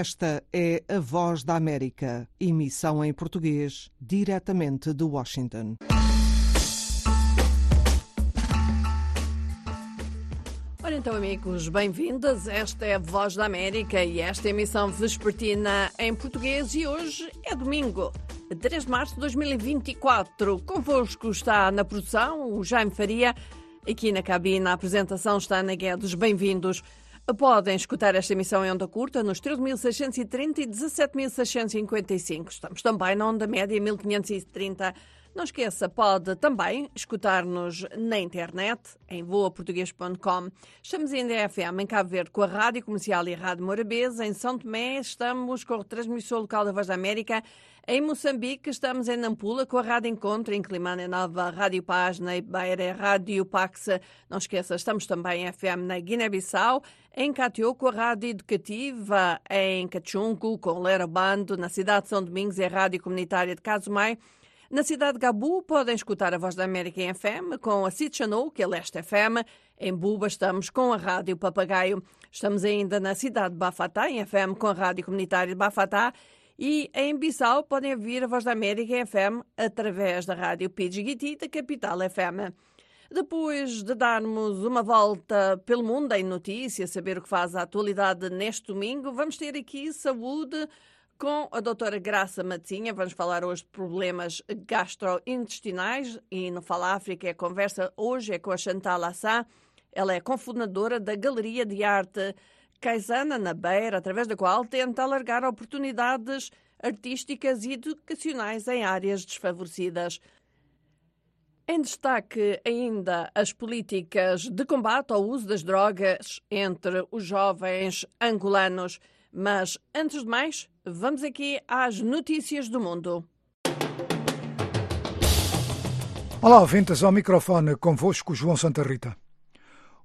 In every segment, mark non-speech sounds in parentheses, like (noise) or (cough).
Esta é a Voz da América, emissão em português, diretamente de Washington. Ora então, amigos, bem-vindos. Esta é a Voz da América e esta é a emissão vespertina em português e hoje é domingo, 3 de março de 2024. Convosco está na produção o Jaime Faria, aqui na cabina a apresentação está Ana Guedes. Bem-vindos. Podem escutar esta emissão em onda curta nos 13.630 e 17.655. Estamos também na onda média 1530. Não esqueça, pode também escutar-nos na internet, em voaportuguês.com. Estamos em FM em Cabo Verde com a Rádio Comercial e a Rádio Morabeza. Em São Tomé estamos com a transmissão local da Voz da América. Em Moçambique estamos em Nampula com a Rádio Encontro, em Climane Nova, Rádio Paz, na Beira, Rádio Pax. Não esqueça, estamos também em FM na Guiné-Bissau, em Catió com a Rádio Educativa, em Cachunco com Lera Bando, na cidade de São Domingos é a Rádio Comunitária de Casumai. Na cidade de Gabu podem escutar a Voz da América em FM com a Cid que é Leste FM. Em Buba estamos com a Rádio Papagaio. Estamos ainda na cidade de Bafatá, em FM com a Rádio Comunitária de Bafatá. E em Bissau podem ouvir a Voz da América FM através da Rádio Pidgiti da Capital FM. Depois de darmos uma volta pelo mundo em notícias, saber o que faz a atualidade neste domingo, vamos ter aqui saúde com a doutora Graça Matinha. Vamos falar hoje de problemas gastrointestinais e no Fala África a conversa hoje é com a Chantal Assá. Ela é cofundadora da Galeria de Arte Caisana na Beira, através da qual tenta alargar oportunidades artísticas e educacionais em áreas desfavorecidas. Em destaque ainda as políticas de combate ao uso das drogas entre os jovens angolanos. Mas, antes de mais, vamos aqui às notícias do mundo. Olá, ouvintes, ao microfone convosco João Santa Rita.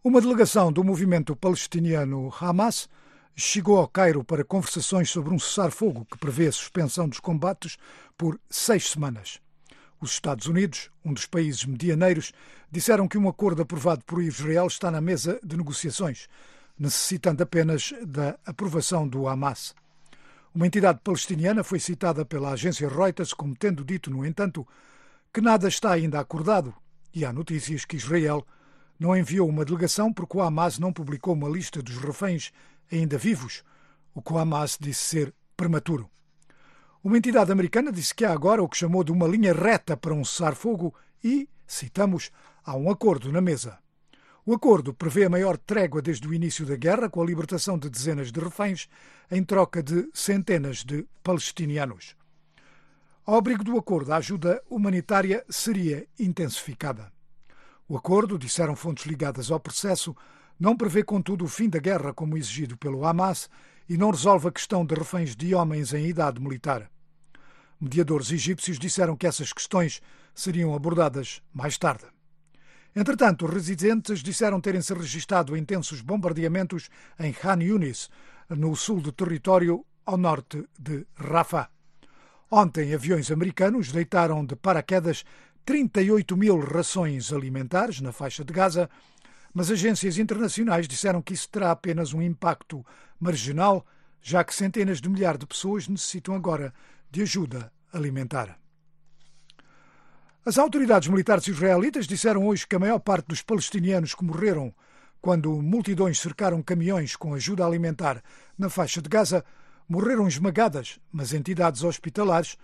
Uma delegação do movimento palestiniano Hamas chegou ao Cairo para conversações sobre um cessar-fogo que prevê a suspensão dos combates por seis semanas. Os Estados Unidos, um dos países medianeiros, disseram que um acordo aprovado por Israel está na mesa de negociações, necessitando apenas da aprovação do Hamas. Uma entidade palestiniana foi citada pela agência Reuters como tendo dito, no entanto, que nada está ainda acordado e há notícias que Israel não enviou uma delegação porque o Hamas não publicou uma lista dos reféns ainda vivos, o que o Hamas disse ser prematuro. Uma entidade americana disse que há agora o que chamou de uma linha reta para um cessar-fogo e, citamos, há um acordo na mesa. O acordo prevê a maior trégua desde o início da guerra, com a libertação de dezenas de reféns em troca de centenas de palestinianos. Ao abrigo do acordo, a ajuda humanitária seria intensificada. O acordo, disseram fontes ligadas ao processo, não prevê, contudo, o fim da guerra como exigido pelo Hamas e não resolve a questão de reféns de homens em idade militar. Mediadores egípcios disseram que essas questões seriam abordadas mais tarde. Entretanto, residentes disseram terem-se registado intensos bombardeamentos em Khan Yunis, no sul do território, ao norte de Rafah. Ontem, aviões americanos deitaram de paraquedas 38 mil rações alimentares na faixa de Gaza, mas agências internacionais disseram que isso terá apenas um impacto marginal, já que centenas de milhares de pessoas necessitam agora de ajuda alimentar. As autoridades militares israelitas disseram hoje que a maior parte dos palestinianos que morreram quando multidões cercaram caminhões com ajuda alimentar na faixa de Gaza morreram esmagadas, mas entidades hospitalares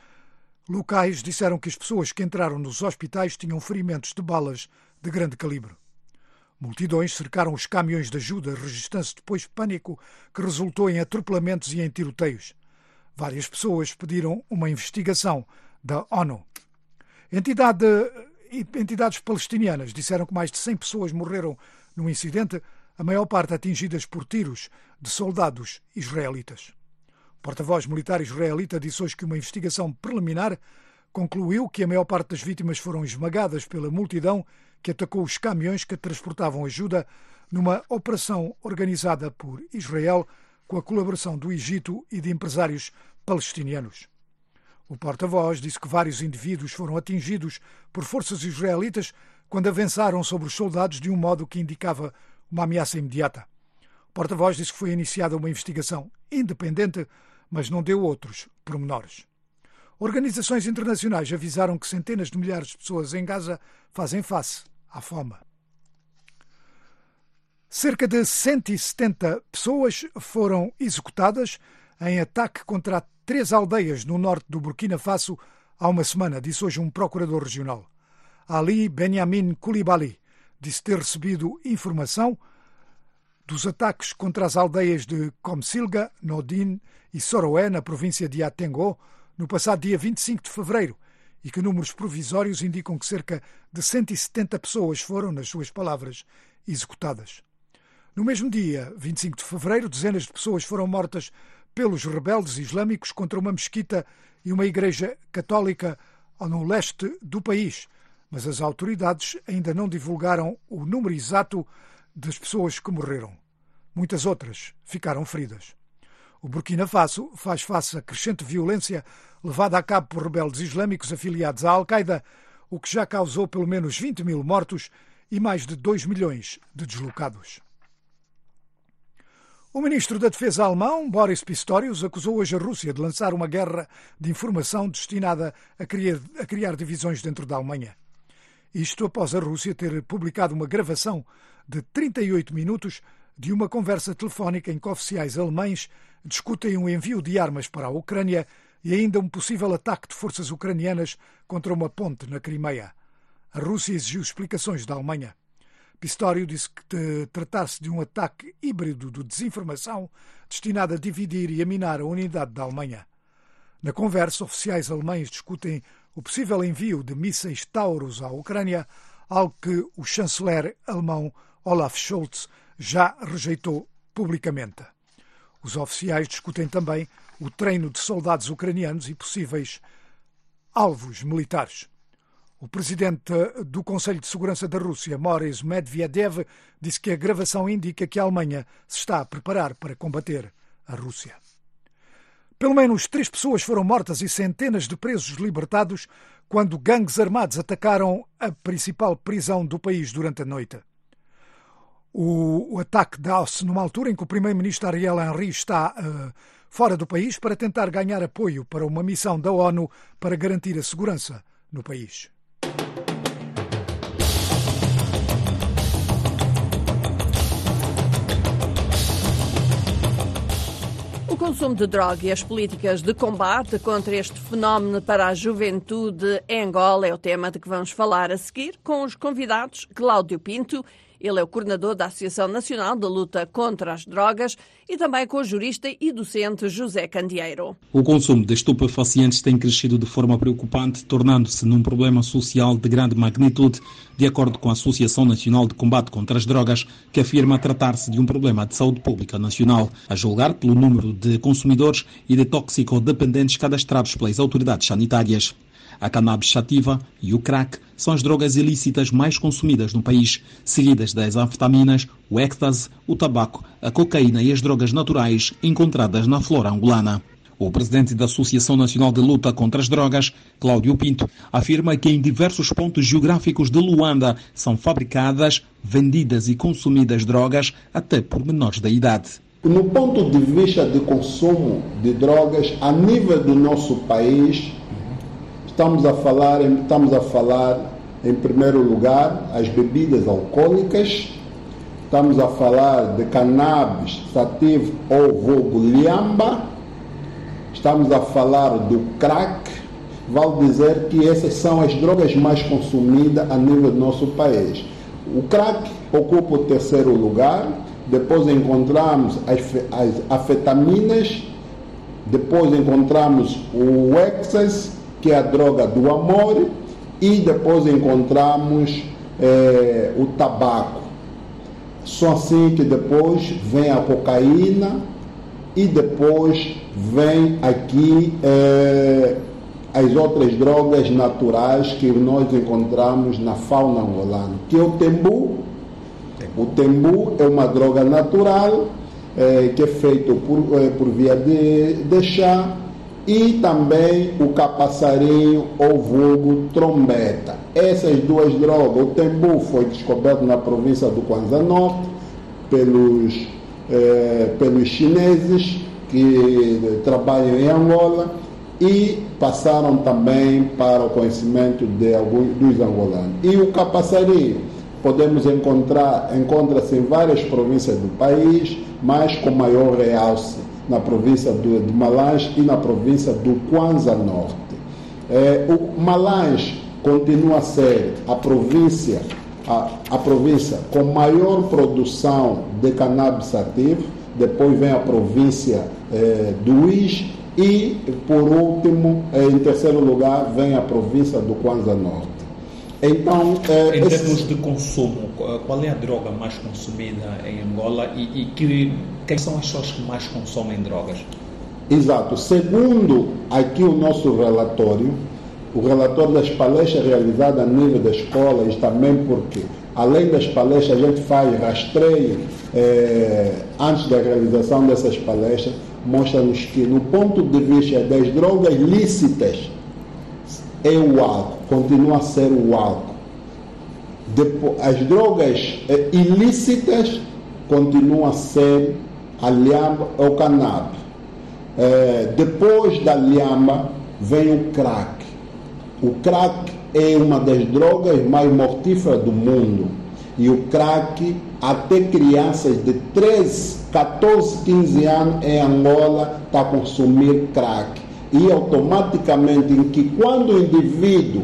locais disseram que as pessoas que entraram nos hospitais tinham ferimentos de balas de grande calibre. Multidões cercaram os caminhões de ajuda, registando-se depois pânico que resultou em atropelamentos e em tiroteios. Várias pessoas pediram uma investigação da ONU. Entidade, entidades palestinianas disseram que mais de 100 pessoas morreram no incidente, a maior parte atingidas por tiros de soldados israelitas. Porta-voz militar israelita disse hoje que uma investigação preliminar concluiu que a maior parte das vítimas foram esmagadas pela multidão que atacou os caminhões que transportavam ajuda numa operação organizada por Israel com a colaboração do Egito e de empresários palestinianos. O porta-voz disse que vários indivíduos foram atingidos por forças israelitas quando avançaram sobre os soldados de um modo que indicava uma ameaça imediata. O porta-voz disse que foi iniciada uma investigação independente, mas não deu outros pormenores. Organizações internacionais avisaram que centenas de milhares de pessoas em Gaza fazem face à fome. Cerca de 170 pessoas foram executadas em ataque contra três aldeias no norte do Burkina Faso há uma semana, disse hoje um procurador regional. Ali Benjamin Koulibaly disse ter recebido informação dos ataques contra as aldeias de Comsilga, Nodin e Soroé, na província de Atengo, no passado dia 25 de fevereiro, e que números provisórios indicam que cerca de 170 pessoas foram, nas suas palavras, executadas. No mesmo dia, 25 de fevereiro, dezenas de pessoas foram mortas pelos rebeldes islâmicos contra uma mesquita e uma igreja católica no leste do país, mas as autoridades ainda não divulgaram o número exato das pessoas que morreram. Muitas outras ficaram feridas. O Burkina Faso faz face à crescente violência levada a cabo por rebeldes islâmicos afiliados à Al-Qaeda, o que já causou pelo menos 20 mil mortos e mais de 2 milhões de deslocados. O ministro da Defesa alemão, Boris Pistorius, acusou hoje a Rússia de lançar uma guerra de informação destinada a criar, a criar divisões dentro da Alemanha. Isto após a Rússia ter publicado uma gravação de 38 minutos de uma conversa telefónica em que oficiais alemães discutem um envio de armas para a Ucrânia e ainda um possível ataque de forças ucranianas contra uma ponte na Crimeia. A Rússia exigiu explicações da Alemanha. Pistório disse que tratar-se de um ataque híbrido de desinformação destinado a dividir e a minar a unidade da Alemanha. Na conversa, oficiais alemães discutem o possível envio de mísseis Taurus à Ucrânia, algo que o chanceler alemão Olaf Scholz já rejeitou publicamente. Os oficiais discutem também o treino de soldados ucranianos e possíveis alvos militares. O presidente do Conselho de Segurança da Rússia, Boris Medvedev, disse que a gravação indica que a Alemanha se está a preparar para combater a Rússia. Pelo menos três pessoas foram mortas e centenas de presos libertados quando gangues armados atacaram a principal prisão do país durante a noite. O, o ataque dá-se numa altura em que o primeiro-ministro Ariel Henry está uh, fora do país para tentar ganhar apoio para uma missão da ONU para garantir a segurança no país. consumo de droga e as políticas de combate contra este fenómeno para a juventude em Angola é o tema de que vamos falar a seguir com os convidados Cláudio Pinto ele é o coordenador da Associação Nacional de Luta contra as Drogas e também com o jurista e docente José Candeeiro. O consumo de estupefacientes tem crescido de forma preocupante, tornando-se num problema social de grande magnitude, de acordo com a Associação Nacional de Combate contra as Drogas, que afirma tratar-se de um problema de saúde pública nacional, a julgar pelo número de consumidores e de toxicodependentes cadastrados pelas autoridades sanitárias. A cannabis sativa e o crack são as drogas ilícitas mais consumidas no país, seguidas das anfetaminas, o êxtase, o tabaco, a cocaína e as drogas naturais encontradas na flora angolana. O presidente da Associação Nacional de Luta contra as Drogas, Cláudio Pinto, afirma que em diversos pontos geográficos de Luanda são fabricadas, vendidas e consumidas drogas até por menores da idade. No ponto de vista de consumo de drogas, a nível do nosso país, Estamos a falar, estamos a falar em primeiro lugar as bebidas alcoólicas, estamos a falar de cannabis sativo ou vulgo liamba, estamos a falar do crack, vale dizer que essas são as drogas mais consumidas a nível do nosso país. O crack ocupa o terceiro lugar, depois encontramos as, as afetaminas, depois encontramos o excess, que é a droga do amor, e depois encontramos é, o tabaco. Só assim que depois vem a cocaína e depois vem aqui é, as outras drogas naturais que nós encontramos na fauna angolana, que é o tembu. O tembu é uma droga natural é, que é feito por, é, por via de, de chá e também o capaçarinho ou vulgo trombeta. Essas duas drogas, o tembu foi descoberto na província do Kwanza Norte pelos eh, pelos chineses que trabalham em Angola e passaram também para o conhecimento de alguns dos angolanos. E o capaçari podemos encontrar, encontra-se em várias províncias do país, mas com maior realce na província do, de Malange e na província do Kwanza Norte. É, o Malange continua a ser a província, a, a província com maior produção de cannabis ativo, depois vem a província é, do Is e, por último, é, em terceiro lugar, vem a província do Kwanza Norte. Então, é, em termos esse... de consumo, qual é a droga mais consumida em Angola e, e que, quem são as pessoas que mais consomem drogas? Exato. Segundo aqui o nosso relatório, o relatório das palestras realizadas a nível da escola, e também porque, além das palestras, a gente faz rastreio é, antes da realização dessas palestras, mostra-nos que, no ponto de vista das drogas lícitas, é o álcool, continua a ser o álcool. Depois, as drogas é, ilícitas continuam a ser a lhama ou o cannabis. É, depois da lhama vem o crack. O crack é uma das drogas mais mortíferas do mundo. E o crack, até crianças de 13, 14, 15 anos em Angola, está a consumir crack. E automaticamente, em que quando o indivíduo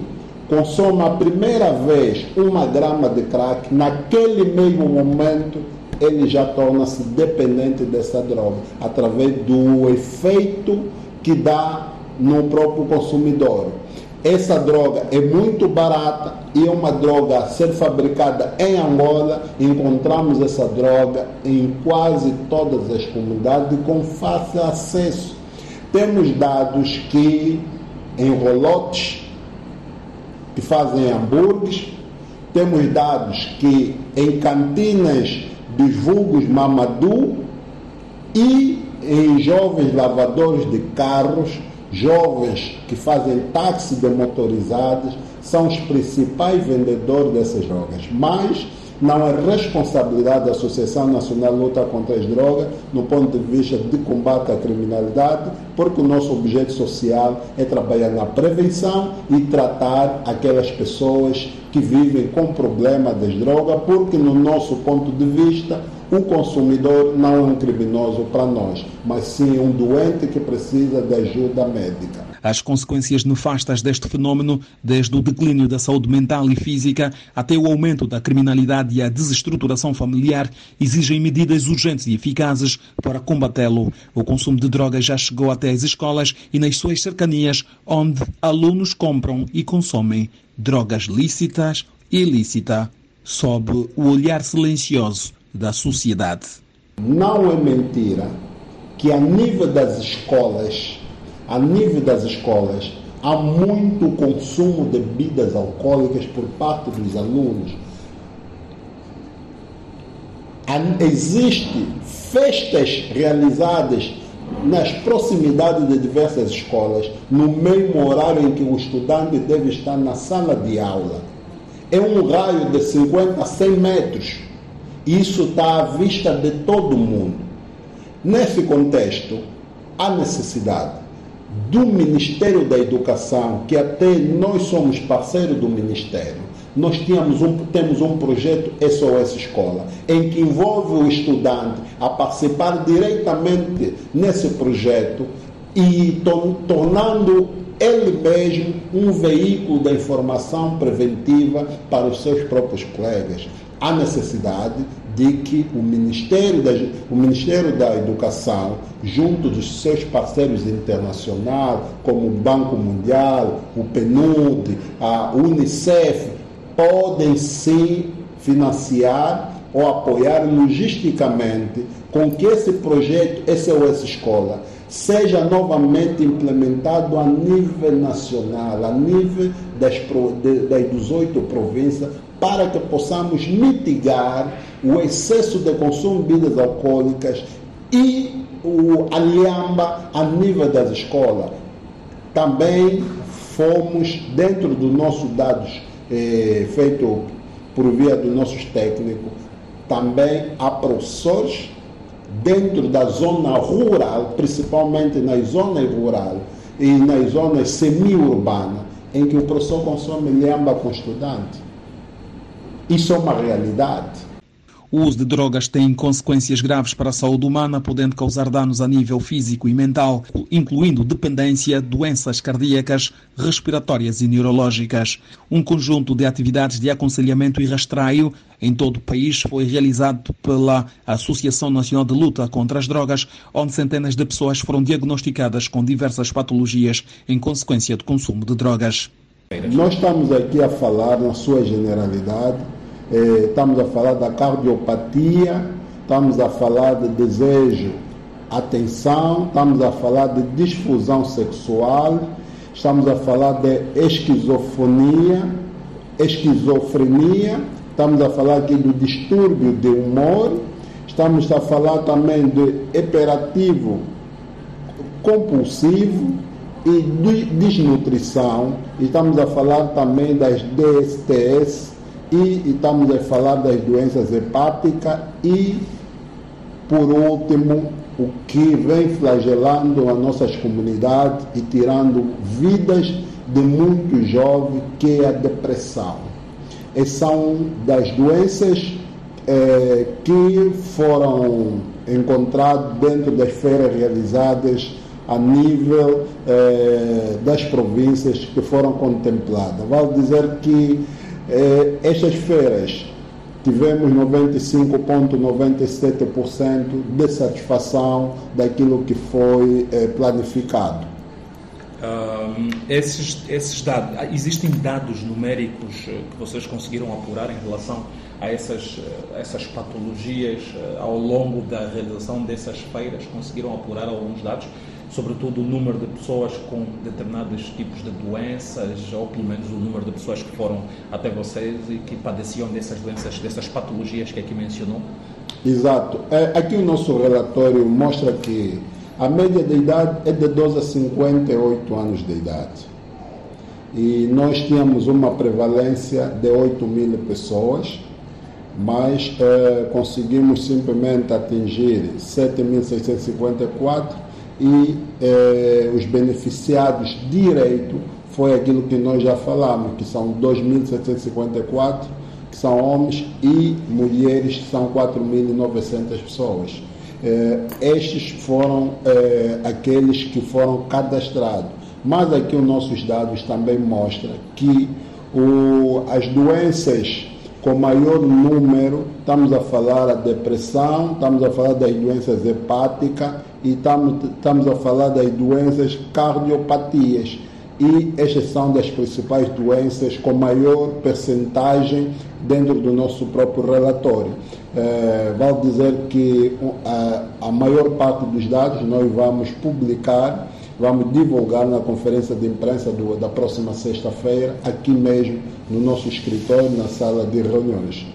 consome a primeira vez uma grama de crack, naquele mesmo momento ele já torna-se dependente dessa droga, através do efeito que dá no próprio consumidor. Essa droga é muito barata e é uma droga a ser fabricada em Angola. Encontramos essa droga em quase todas as comunidades com fácil acesso. Temos dados que em rolotes que fazem hambúrgueres, temos dados que em cantinas dos vulgos Mamadou e em jovens lavadores de carros jovens que fazem táxi de motorizados são os principais vendedores dessas drogas. Mas não é responsabilidade da Associação Nacional de Luta contra as Drogas no ponto de vista de combate à criminalidade, porque o nosso objeto social é trabalhar na prevenção e tratar aquelas pessoas que vivem com problema das drogas, porque no nosso ponto de vista o consumidor não é um criminoso para nós, mas sim um doente que precisa de ajuda médica. As consequências nefastas deste fenômeno, desde o declínio da saúde mental e física até o aumento da criminalidade e a desestruturação familiar, exigem medidas urgentes e eficazes para combatê-lo. O consumo de drogas já chegou até as escolas e nas suas cercanias, onde alunos compram e consomem drogas lícitas e ilícitas, sob o olhar silencioso da sociedade. Não é mentira que a nível das escolas, a nível das escolas, há muito consumo de bebidas alcoólicas por parte dos alunos. Existem festas realizadas nas proximidades de diversas escolas, no mesmo horário em que o estudante deve estar na sala de aula. É um raio de 50 a 100 metros isso está à vista de todo mundo. Nesse contexto, há necessidade do Ministério da Educação, que até nós somos parceiros do Ministério, nós tínhamos um, temos um projeto SOS Escola, em que envolve o estudante a participar diretamente nesse projeto e to, tornando ele mesmo um veículo da informação preventiva para os seus próprios colegas. Há necessidade de que o Ministério da, o Ministério da Educação, junto dos seus parceiros internacionais, como o Banco Mundial, o PNUD, a Unicef, podem sim financiar ou apoiar logisticamente com que esse projeto SOS Escola seja novamente implementado a nível nacional, a nível das, das 18 províncias, para que possamos mitigar o excesso de consumo de bebidas alcoólicas e o alhamba a nível das escolas. Também fomos, dentro dos nossos dados eh, feito por via dos nossos técnicos, também há professores dentro da zona rural, principalmente nas zonas rurais e nas zonas semi-urbanas, em que o professor consome lhamba com estudante. Isso é uma realidade. O uso de drogas tem consequências graves para a saúde humana, podendo causar danos a nível físico e mental, incluindo dependência, doenças cardíacas, respiratórias e neurológicas. Um conjunto de atividades de aconselhamento e rastreio em todo o país foi realizado pela Associação Nacional de Luta contra as Drogas, onde centenas de pessoas foram diagnosticadas com diversas patologias em consequência do consumo de drogas. Nós estamos aqui a falar, na sua generalidade, eh, estamos a falar da cardiopatia, estamos a falar de desejo, atenção, estamos a falar de disfusão sexual, estamos a falar de esquizofonia, esquizofrenia, estamos a falar aqui do distúrbio de humor, estamos a falar também de hiperativo compulsivo e de desnutrição, estamos a falar também das DSTs, e estamos a falar das doenças hepáticas e, por último, o que vem flagelando as nossas comunidades e tirando vidas de muitos jovens, que é a depressão. E são das doenças eh, que foram encontradas dentro das feiras realizadas a nível eh, das províncias que foram contempladas. Vale dizer que eh, estas feiras tivemos 95,97% de satisfação daquilo que foi eh, planificado. Um, esses, esses dados, existem dados numéricos eh, que vocês conseguiram apurar em relação a essas, a essas patologias ao longo da realização dessas feiras? Conseguiram apurar alguns dados? Sobretudo o número de pessoas com determinados tipos de doenças, ou pelo menos o número de pessoas que foram até vocês e que padeciam dessas doenças, dessas patologias que aqui mencionou? Exato. É, aqui o nosso relatório mostra que a média de idade é de 12 a 58 anos de idade. E nós tínhamos uma prevalência de 8 mil pessoas, mas é, conseguimos simplesmente atingir 7.654 e eh, os beneficiados direito foi aquilo que nós já falamos, que são 2.754, que são homens, e mulheres, que são 4.900 pessoas. Eh, estes foram eh, aqueles que foram cadastrados. Mas aqui os nossos dados também mostram que o, as doenças com maior número, estamos a falar da depressão, estamos a falar das doenças hepáticas e estamos, a falar das doenças cardiopatias. E estas são das principais doenças com maior percentagem dentro do nosso próprio relatório. É, vale dizer que a, a maior parte dos dados nós vamos publicar vamos divulgar na conferência de imprensa do, da próxima sexta-feira, aqui mesmo no nosso escritório, na sala de reuniões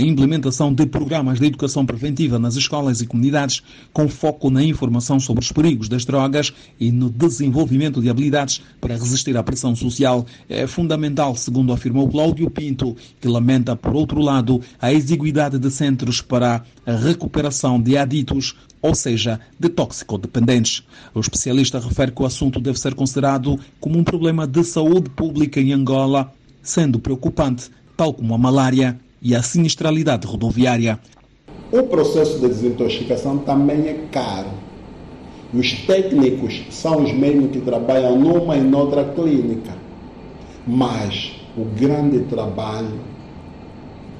a implementação de programas de educação preventiva nas escolas e comunidades, com foco na informação sobre os perigos das drogas e no desenvolvimento de habilidades para resistir à pressão social, é fundamental, segundo afirmou Cláudio Pinto, que lamenta, por outro lado, a exiguidade de centros para a recuperação de aditos, ou seja, de toxicodependentes. O especialista refere que o assunto deve ser considerado como um problema de saúde pública em Angola, sendo preocupante, tal como a malária e a sinistralidade rodoviária. O processo de desintoxicação também é caro. Os técnicos são os mesmos que trabalham numa e noutra clínica. Mas o grande trabalho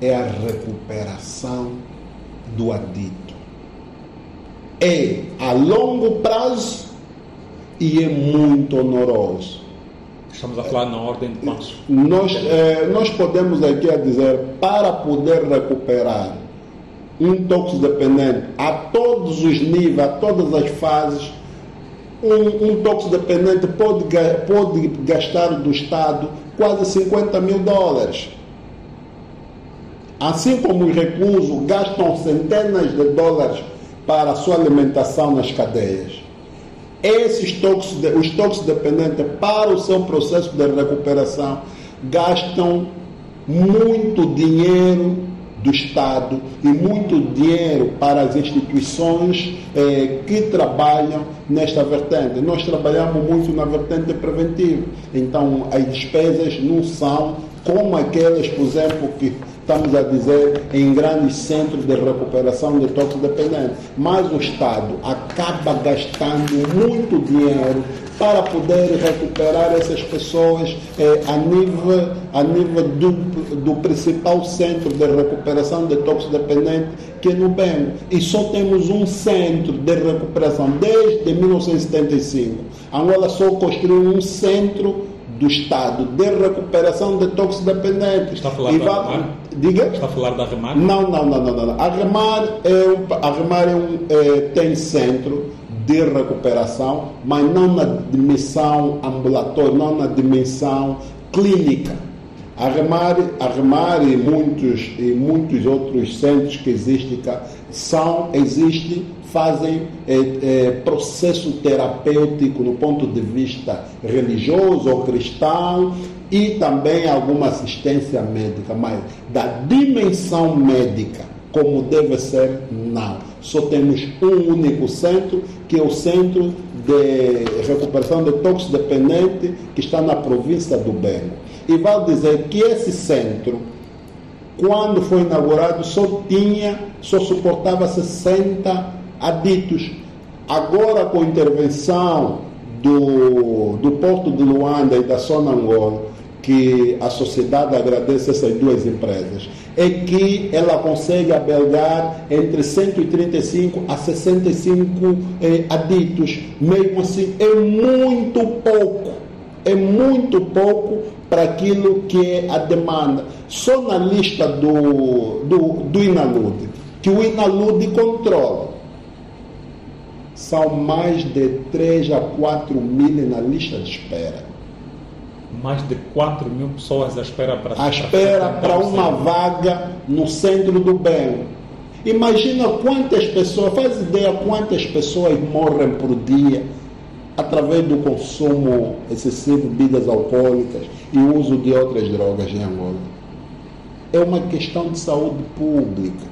é a recuperação do adito. É a longo prazo e é muito honoroso. Estamos a falar na ordem de quantos? Nós, eh, nós podemos aqui dizer, para poder recuperar um toxidependente a todos os níveis, a todas as fases, um, um toxidependente pode, pode gastar do Estado quase 50 mil dólares. Assim como os reclusos gastam centenas de dólares para a sua alimentação nas cadeias. Esses tóxicos, os toxidependentes, para o seu processo de recuperação, gastam muito dinheiro do Estado e muito dinheiro para as instituições eh, que trabalham nesta vertente. Nós trabalhamos muito na vertente preventiva, então as despesas não são como aquelas, por exemplo, que estamos a dizer, em grandes centros de recuperação de toxicodependentes. Mas o Estado acaba gastando muito dinheiro para poder recuperar essas pessoas eh, a nível, a nível do, do principal centro de recuperação de toxicodependentes, que é no Bengo. E só temos um centro de recuperação desde 1975. Angola só construiu um centro do Estado de recuperação de toxicodependentes. Está a falar da Remar? Diga? Está a falar da Remar? Não, não, não, não. não. A Remar, é um, a Remar é um, é, tem centro de recuperação, mas não na dimensão ambulatória, não na dimensão clínica. A Remar, a Remar e muitos, e muitos outros centros que existem são, existem fazem é, é, processo terapêutico no ponto de vista religioso ou cristão e também alguma assistência médica, mas da dimensão médica, como deve ser, não. Só temos um único centro, que é o Centro de Recuperação de Toxidependente, que está na província do Bengo. E vale dizer que esse centro, quando foi inaugurado, só tinha, só suportava 60 aditos. Agora, com a intervenção do, do Porto de Luanda e da Sonangol, que a sociedade agradece essas duas empresas, é que ela consegue abelgar entre 135 a 65 eh, aditos. Mesmo assim, é muito pouco. É muito pouco para aquilo que é a demanda. Só na lista do, do, do Inalude, que o Inalude controla são mais de 3 a 4 mil na lista de espera. Mais de 4 mil pessoas à espera para... À espera para uma vaga no centro do bem. Imagina quantas pessoas, faz ideia quantas pessoas morrem por dia através do consumo excessivo de bebidas alcoólicas e uso de outras drogas em Angola. É uma questão de saúde pública.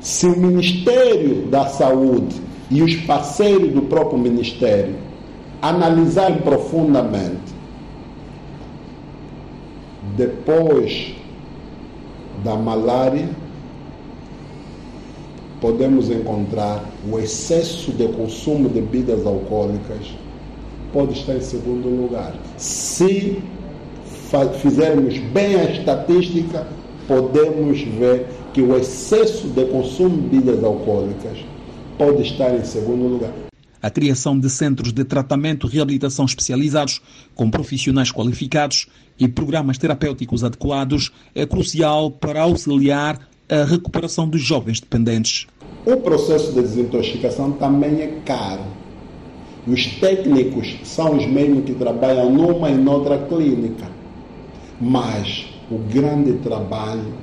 Se o Ministério da Saúde e os parceiros do próprio Ministério analisarem profundamente, depois da malária, podemos encontrar o excesso de consumo de bebidas alcoólicas pode estar em segundo lugar. Se fizermos bem a estatística, podemos ver que o excesso de consumo de bebidas alcoólicas pode estar em segundo lugar. A criação de centros de tratamento e reabilitação especializados, com profissionais qualificados e programas terapêuticos adequados, é crucial para auxiliar a recuperação dos jovens dependentes. O processo de desintoxicação também é caro. Os técnicos são os mesmos que trabalham numa e noutra clínica. Mas o grande trabalho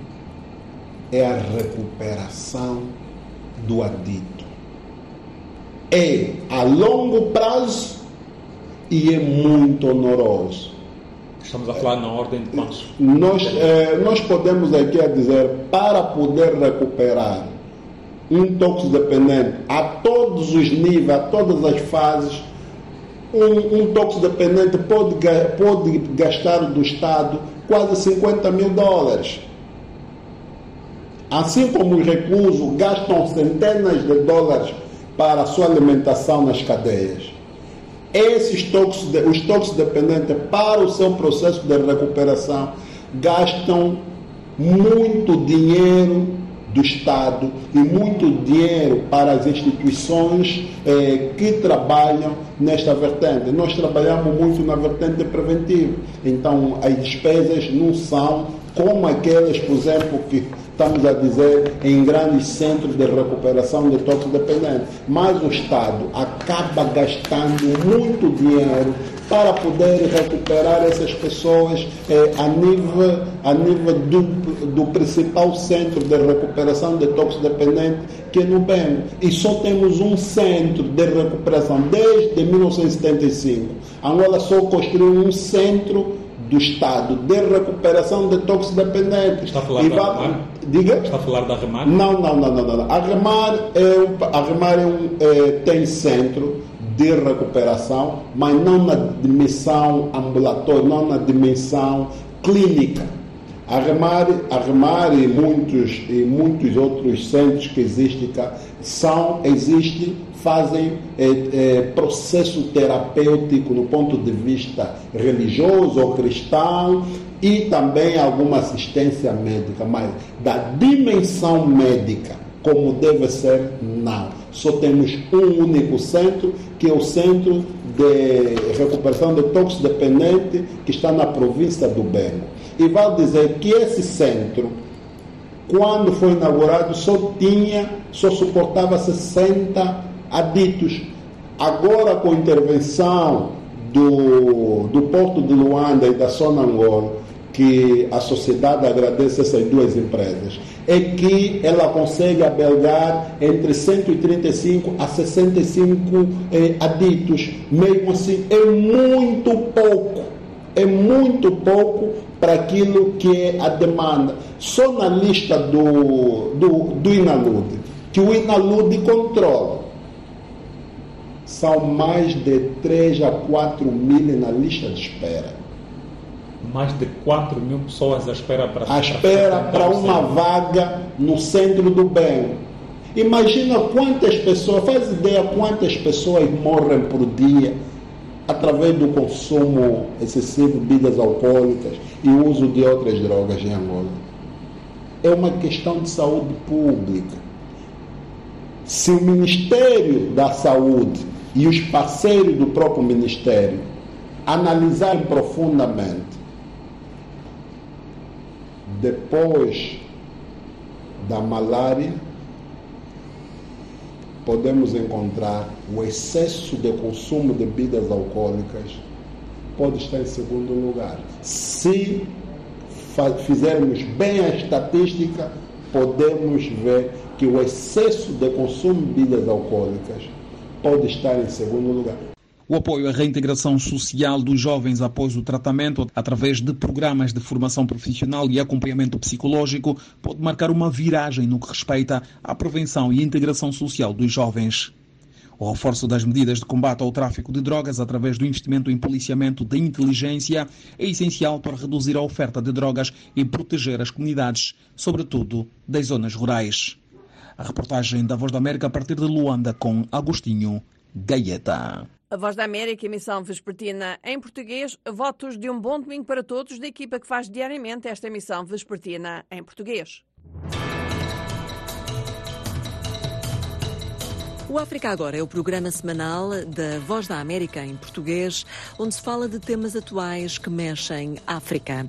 é a recuperação do adito é a longo prazo e é muito honoroso. Estamos a falar na ordem de passos. Nós, eh, nós podemos aqui a dizer, para poder recuperar um toxidependente a todos os níveis, a todas as fases, um, um toxidependente pode, pode gastar do Estado quase 50 mil dólares. Assim como os reclusos gastam centenas de dólares para a sua alimentação nas cadeias. Esses tóxicos, os toxicodependentes, para o seu processo de recuperação, gastam muito dinheiro do Estado e muito dinheiro para as instituições eh, que trabalham nesta vertente. Nós trabalhamos muito na vertente preventiva, então as despesas não são como aquelas, por exemplo, que estamos a dizer, em grandes centros de recuperação de toxicodependentes. Mas o Estado acaba gastando muito dinheiro para poder recuperar essas pessoas eh, a nível, a nível do, do principal centro de recuperação de toxicodependentes, que é no Bengo. E só temos um centro de recuperação desde 1975. Angola só construiu um centro do Estado de recuperação de toxidependentes. Está a falar e da vai... Remar? Diga? Está a falar da Remar? Não, não, não, não. não. A Remar, é um, a Remar é um, é, tem centro de recuperação, mas não na dimensão ambulatória, não na dimensão clínica. A Remar, a Remar e muitos, e muitos outros centros que existem cá são, existem fazem é, é, processo terapêutico no ponto de vista religioso ou cristão e também alguma assistência médica, mas da dimensão médica, como deve ser, não. Só temos um único centro, que é o Centro de Recuperação de Toxidependente, que está na província do Bengo. E vale dizer que esse centro, quando foi inaugurado, só tinha, só suportava 60 aditos. Agora, com a intervenção do, do Porto de Luanda e da Sonangol, que a sociedade agradece essas duas empresas, é que ela consegue abelgar entre 135 a 65 eh, aditos. Mesmo assim, é muito pouco. É muito pouco para aquilo que é a demanda. Só na lista do, do, do Inalude, que o Inalude controla são mais de 3 a 4 mil na lista de espera. Mais de 4 mil pessoas à espera para À espera para uma vaga no centro do bem. Imagina quantas pessoas, faz ideia quantas pessoas morrem por dia através do consumo excessivo de bebidas alcoólicas e uso de outras drogas em Angola. É uma questão de saúde pública. Se o Ministério da Saúde e os parceiros do próprio Ministério analisarem profundamente, depois da malária, podemos encontrar o excesso de consumo de bebidas alcoólicas pode estar em segundo lugar. Se fizermos bem a estatística, podemos ver que o excesso de consumo de bebidas alcoólicas pode estar em segundo lugar. O apoio à reintegração social dos jovens após o tratamento, através de programas de formação profissional e acompanhamento psicológico, pode marcar uma viragem no que respeita à prevenção e integração social dos jovens. O reforço das medidas de combate ao tráfico de drogas através do investimento em policiamento da inteligência é essencial para reduzir a oferta de drogas e proteger as comunidades, sobretudo das zonas rurais. A reportagem da Voz da América a partir de Luanda com Agostinho Gaeta. A Voz da América, emissão vespertina em português. Votos de um bom domingo para todos da equipa que faz diariamente esta emissão vespertina em português. O África Agora é o programa semanal da Voz da América em português, onde se fala de temas atuais que mexem África.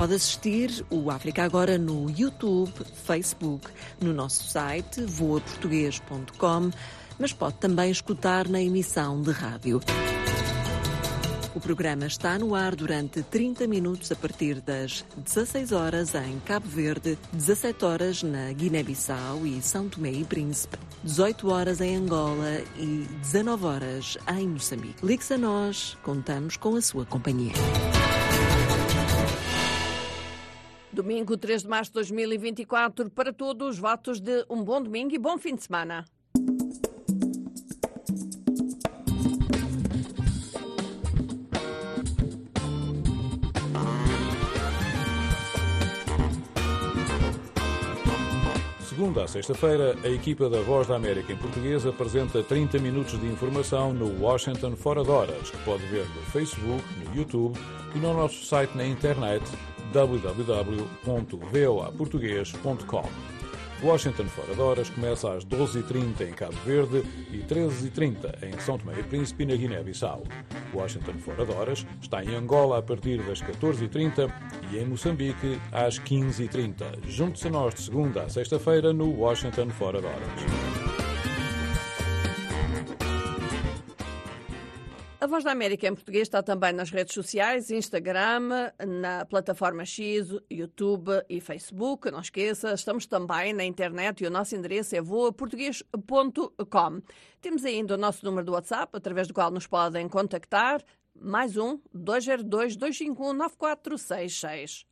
Pode assistir o África Agora no YouTube, Facebook, no nosso site voaportuguês.com, mas pode também escutar na emissão de rádio. O programa está no ar durante 30 minutos a partir das 16 horas em Cabo Verde, 17 horas na Guiné-Bissau e São Tomé e Príncipe, 18 horas em Angola e 19 horas em Moçambique. Ligue-se a nós, contamos com a sua companhia. Domingo 3 de março de 2024, para todos, votos de um bom domingo e bom fim de semana. segunda a sexta-feira, a equipa da Voz da América em português apresenta 30 minutos de informação no Washington Fora de Horas, que pode ver no Facebook, no YouTube e no nosso site na internet www.voaportugues.com. Washington Fora de Horas começa às 12h30 em Cabo Verde e 13h30 em São Tomé e Príncipe na Guiné-Bissau. Washington Fora de Horas está em Angola a partir das 14h30 e em Moçambique às 15h30. Junte-se a nós de segunda a sexta-feira no Washington Fora de Horas. A Voz da América em português está também nas redes sociais, Instagram, na plataforma X, YouTube e Facebook. Não esqueça, estamos também na internet e o nosso endereço é voaportuguês.com. Temos ainda o nosso número do WhatsApp, através do qual nos podem contactar, mais um 202 251 9466.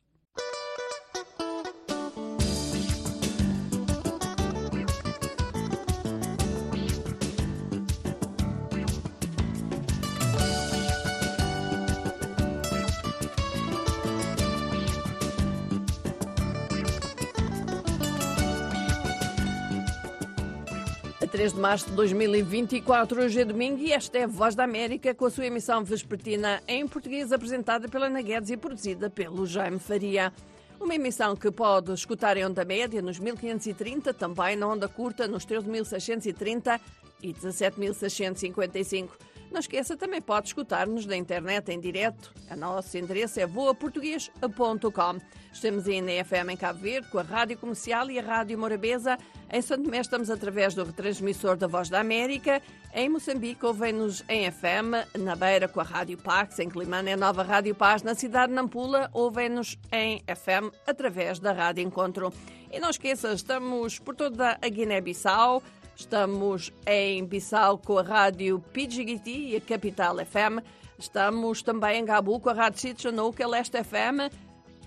3 de março de 2024, hoje é domingo e esta é a Voz da América com a sua emissão vespertina em português apresentada pela Ana Guedes e produzida pelo Jaime Faria. Uma emissão que pode escutar em onda média nos 1530, também na onda curta nos 13.630 e 17.655. Não esqueça, também pode escutar-nos na internet em direto. O nosso endereço é voaportuguês.com. Estamos na FM em Cabo Verde, com a Rádio Comercial e a Rádio Morabeza. Em Santo Tomé estamos através do retransmissor da Voz da América. Em Moçambique ouvem-nos em FM, na Beira com a Rádio Pax, em Climane é a nova Rádio Paz. Na cidade de Nampula ouvem-nos em FM através da Rádio Encontro. E não esqueça, estamos por toda a Guiné-Bissau, Estamos em Bissau com a rádio Pidgigiti e a Capital FM. Estamos também em Gabu com a rádio Chichanou, a Leste FM.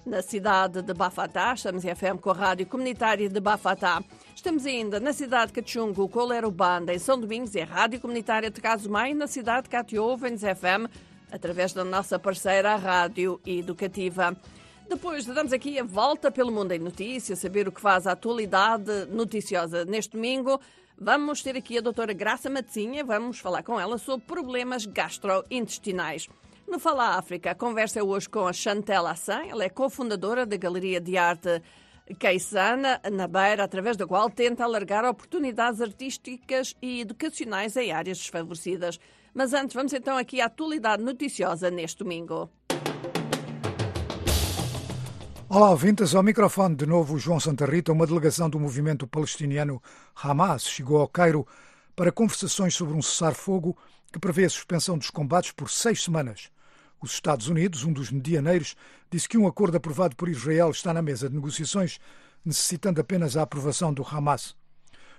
Na cidade de Bafatá, estamos em FM com a rádio comunitária de Bafatá. Estamos ainda na cidade de Cachungo com a Lero Banda, em São Domingos, e a rádio comunitária de Casumai, na cidade de Catiovens FM, através da nossa parceira, Rádio Educativa. Depois damos aqui a volta pelo mundo em notícias, saber o que faz a atualidade noticiosa neste domingo. Vamos ter aqui a doutora Graça Matezinha, vamos falar com ela sobre problemas gastrointestinais. No Fala África, a conversa é hoje com a Chantel Assan, ela é cofundadora da Galeria de Arte Caissana, na Beira, através da qual tenta alargar oportunidades artísticas e educacionais em áreas desfavorecidas. Mas antes, vamos então aqui à atualidade noticiosa neste domingo. Olá, ouvintes. Ao microfone de novo João Santa Rita. Uma delegação do movimento palestiniano Hamas chegou ao Cairo para conversações sobre um cessar-fogo que prevê a suspensão dos combates por seis semanas. Os Estados Unidos, um dos medianeiros, disse que um acordo aprovado por Israel está na mesa de negociações, necessitando apenas a aprovação do Hamas.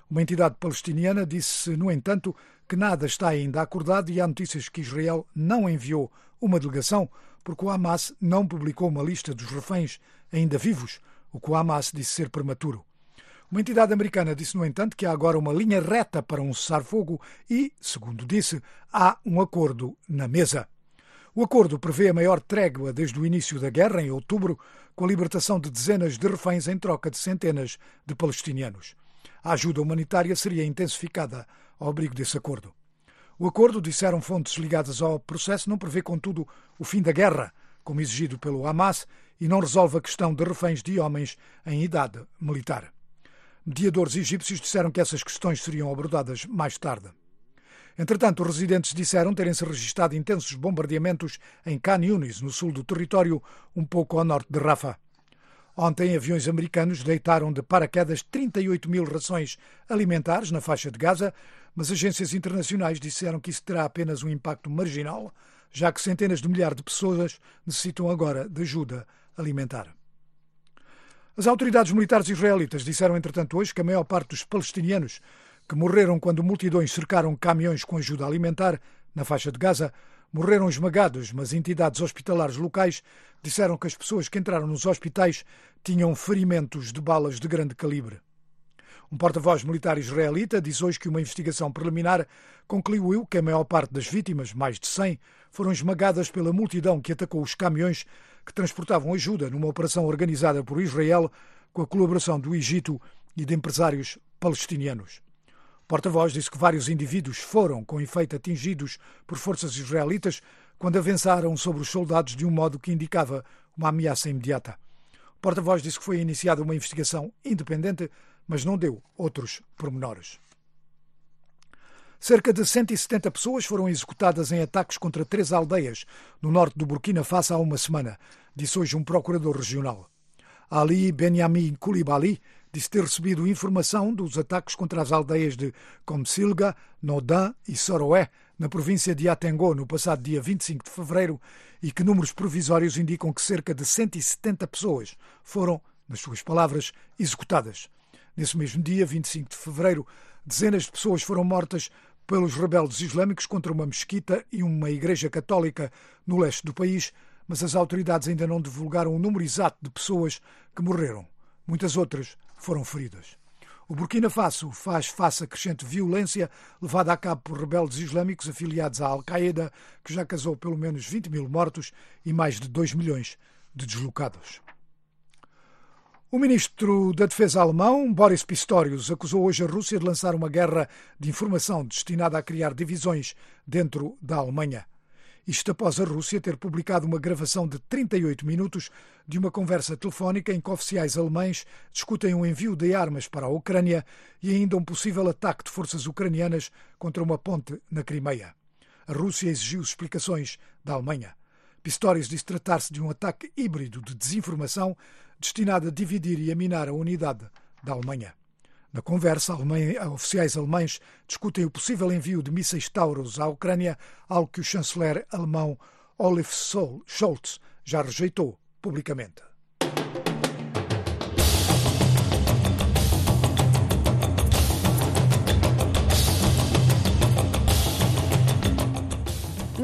Uma entidade palestiniana disse, no entanto, que nada está ainda acordado e há notícias que Israel não enviou uma delegação porque o Hamas não publicou uma lista dos reféns ainda vivos, o que o Hamas disse ser prematuro. Uma entidade americana disse, no entanto, que há agora uma linha reta para um cessar-fogo e, segundo disse, há um acordo na mesa. O acordo prevê a maior trégua desde o início da guerra, em outubro, com a libertação de dezenas de reféns em troca de centenas de palestinianos. A ajuda humanitária seria intensificada ao abrigo desse acordo. O acordo, disseram fontes ligadas ao processo, não prevê, contudo, o fim da guerra, como exigido pelo Hamas, e não resolve a questão de reféns de homens em idade militar. Mediadores egípcios disseram que essas questões seriam abordadas mais tarde. Entretanto, os residentes disseram terem-se registrado intensos bombardeamentos em Khan Yunis, no sul do território, um pouco ao norte de Rafah. Ontem, aviões americanos deitaram de paraquedas 38 mil rações alimentares na faixa de Gaza, mas agências internacionais disseram que isso terá apenas um impacto marginal, já que centenas de milhares de pessoas necessitam agora de ajuda alimentar. As autoridades militares israelitas disseram, entretanto, hoje que a maior parte dos palestinianos que morreram quando multidões cercaram caminhões com ajuda alimentar na faixa de Gaza morreram esmagados, mas entidades hospitalares locais disseram que as pessoas que entraram nos hospitais tinham ferimentos de balas de grande calibre. Um porta-voz militar israelita diz hoje que uma investigação preliminar concluiu que a maior parte das vítimas, mais de 100, foram esmagadas pela multidão que atacou os caminhões que transportavam ajuda numa operação organizada por Israel com a colaboração do Egito e de empresários palestinianos. Porta-voz disse que vários indivíduos foram, com efeito, atingidos por forças israelitas quando avançaram sobre os soldados de um modo que indicava uma ameaça imediata. O porta-voz disse que foi iniciada uma investigação independente mas não deu outros pormenores. Cerca de 170 pessoas foram executadas em ataques contra três aldeias no norte do Burkina Faso há uma semana, disse hoje um procurador regional. Ali Benyamin Koulibaly disse ter recebido informação dos ataques contra as aldeias de Comsilga, Nodã e Soroé, na província de Atengo, no passado dia 25 de fevereiro, e que números provisórios indicam que cerca de 170 pessoas foram, nas suas palavras, executadas. Nesse mesmo dia, 25 de fevereiro, dezenas de pessoas foram mortas pelos rebeldes islâmicos contra uma mesquita e uma igreja católica no leste do país, mas as autoridades ainda não divulgaram o número exato de pessoas que morreram. Muitas outras foram feridas. O Burkina Faso faz face a crescente violência levada a cabo por rebeldes islâmicos afiliados à Al-Qaeda, que já causou pelo menos 20 mil mortos e mais de 2 milhões de deslocados. O ministro da Defesa alemão, Boris Pistorius, acusou hoje a Rússia de lançar uma guerra de informação destinada a criar divisões dentro da Alemanha. Isto após a Rússia ter publicado uma gravação de 38 minutos de uma conversa telefónica em que oficiais alemães discutem um envio de armas para a Ucrânia e ainda um possível ataque de forças ucranianas contra uma ponte na Crimeia. A Rússia exigiu explicações da Alemanha. Pistorius disse tratar-se de um ataque híbrido de desinformação destinado a dividir e a minar a unidade da Alemanha. Na conversa, oficiais alemães discutem o possível envio de mísseis Taurus à Ucrânia, algo que o chanceler alemão Olaf Scholz já rejeitou publicamente.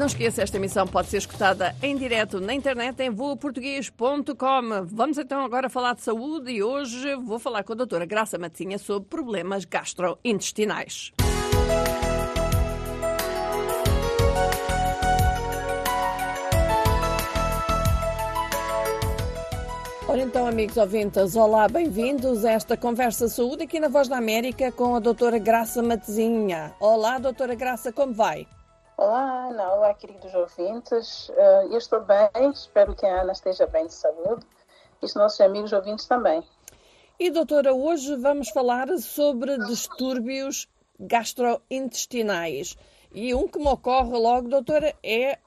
Não esqueça, esta emissão pode ser escutada em direto na internet em voaportuguês.com. Vamos então agora falar de saúde e hoje vou falar com a doutora Graça Matinha sobre problemas gastrointestinais. Ora então, amigos ouvintes, olá, bem-vindos a esta conversa saúde aqui na Voz da América com a doutora Graça Matezinha. Olá, doutora Graça, como vai? Olá, Ana. Olá, queridos ouvintes. Eh, eu estou bem, espero que a Ana esteja bem de saúde e os nossos amigos ouvintes também. E, doutora, hoje vamos falar sobre distúrbios gastrointestinais. E um que me ocorre logo, doutora, é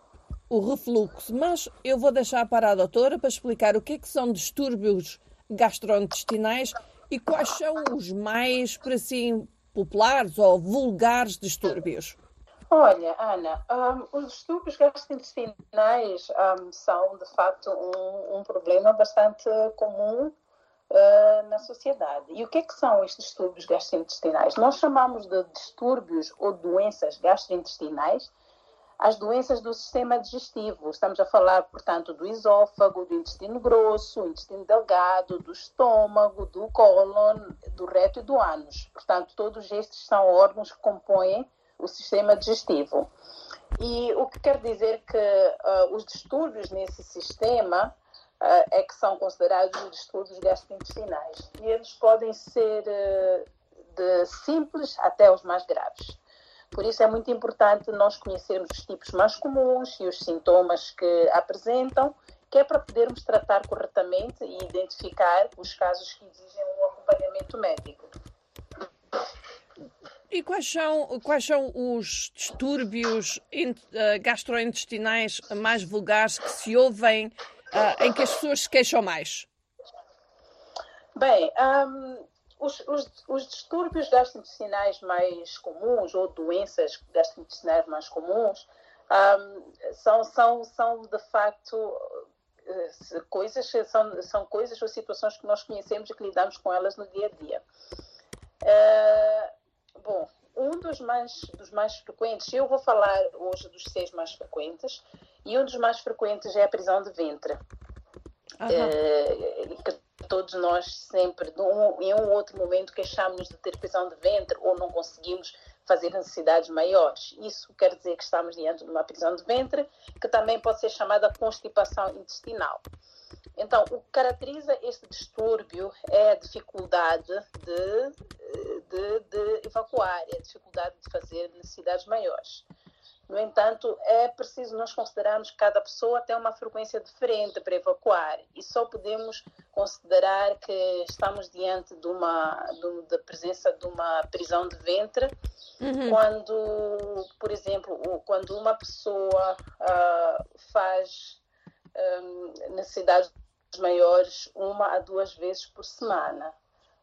o refluxo. Mas eu vou deixar para a doutora para explicar o que, é que são distúrbios gastrointestinais e quais são os mais, por assim, populares ou vulgares distúrbios. Olha, Ana, um, os distúrbios gastrointestinais um, são, de facto, um, um problema bastante comum uh, na sociedade. E o que, é que são estes distúrbios gastrointestinais? Nós chamamos de distúrbios ou doenças gastrointestinais as doenças do sistema digestivo. Estamos a falar, portanto, do esôfago, do intestino grosso, intestino delgado, do estômago, do cólon, do reto e do ânus. Portanto, todos estes são órgãos que compõem o sistema digestivo. E o que quer dizer que uh, os distúrbios nesse sistema uh, é que são considerados distúrbios gastrointestinais. E eles podem ser uh, de simples até os mais graves. Por isso é muito importante nós conhecermos os tipos mais comuns e os sintomas que apresentam, que é para podermos tratar corretamente e identificar os casos que exigem um acompanhamento médico. E quais são, quais são os distúrbios uh, gastrointestinais mais vulgares que se ouvem, uh, em que as pessoas se queixam mais? Bem, um, os, os, os, distúrbios gastrointestinais mais comuns, ou doenças gastrointestinais mais comuns, um, são, são, são de facto eh, coisas, são, são coisas ou situações que nós conhecemos e que lidamos com elas no dia a dia. Uh, Bom, um dos mais, dos mais frequentes, eu vou falar hoje dos seis mais frequentes, e um dos mais frequentes é a prisão de ventre. É, que todos nós sempre, em um outro momento, queixamos de ter prisão de ventre ou não conseguimos fazer necessidades maiores. Isso quer dizer que estamos diante de uma prisão de ventre, que também pode ser chamada constipação intestinal. Então, o que caracteriza este distúrbio é a dificuldade de, de, de evacuar, é a dificuldade de fazer necessidades maiores. No entanto, é preciso nós considerarmos que cada pessoa tem uma frequência diferente para evacuar e só podemos considerar que estamos diante de uma de, da presença de uma prisão de ventre uhum. quando, por exemplo, quando uma pessoa uh, faz um, necessidades maiores uma a duas vezes por semana.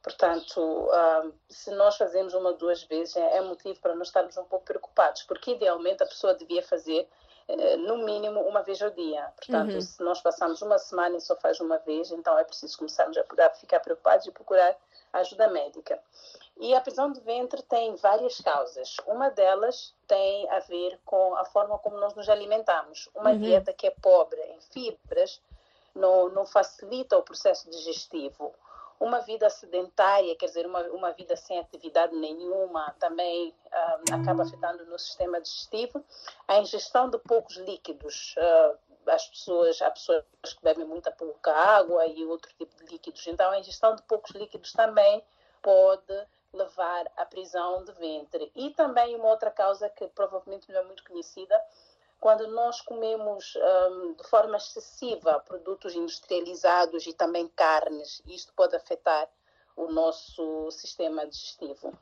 Portanto, um, se nós fazemos uma ou duas vezes, é, é motivo para nós estarmos um pouco preocupados, porque idealmente a pessoa devia fazer eh, no mínimo uma vez ao dia. Portanto, uhum. se nós passamos uma semana e só faz uma vez, então é preciso começarmos a ficar preocupados e procurar ajuda médica. E a prisão de ventre tem várias causas. Uma delas tem a ver com a forma como nós nos alimentamos. Uma uhum. dieta que é pobre em fibras não, não facilita o processo digestivo. Uma vida sedentária, quer dizer, uma, uma vida sem atividade nenhuma, também uh, acaba afetando no sistema digestivo. A ingestão de poucos líquidos, uh, as pessoas, há pessoas que bebem muita pouca água e outro tipo de líquidos. Então, a ingestão de poucos líquidos também pode levar à prisão de ventre. E também uma outra causa que provavelmente não é muito conhecida, quando nós comemos um, de forma excessiva produtos industrializados e também carnes, isto pode afetar o nosso sistema digestivo.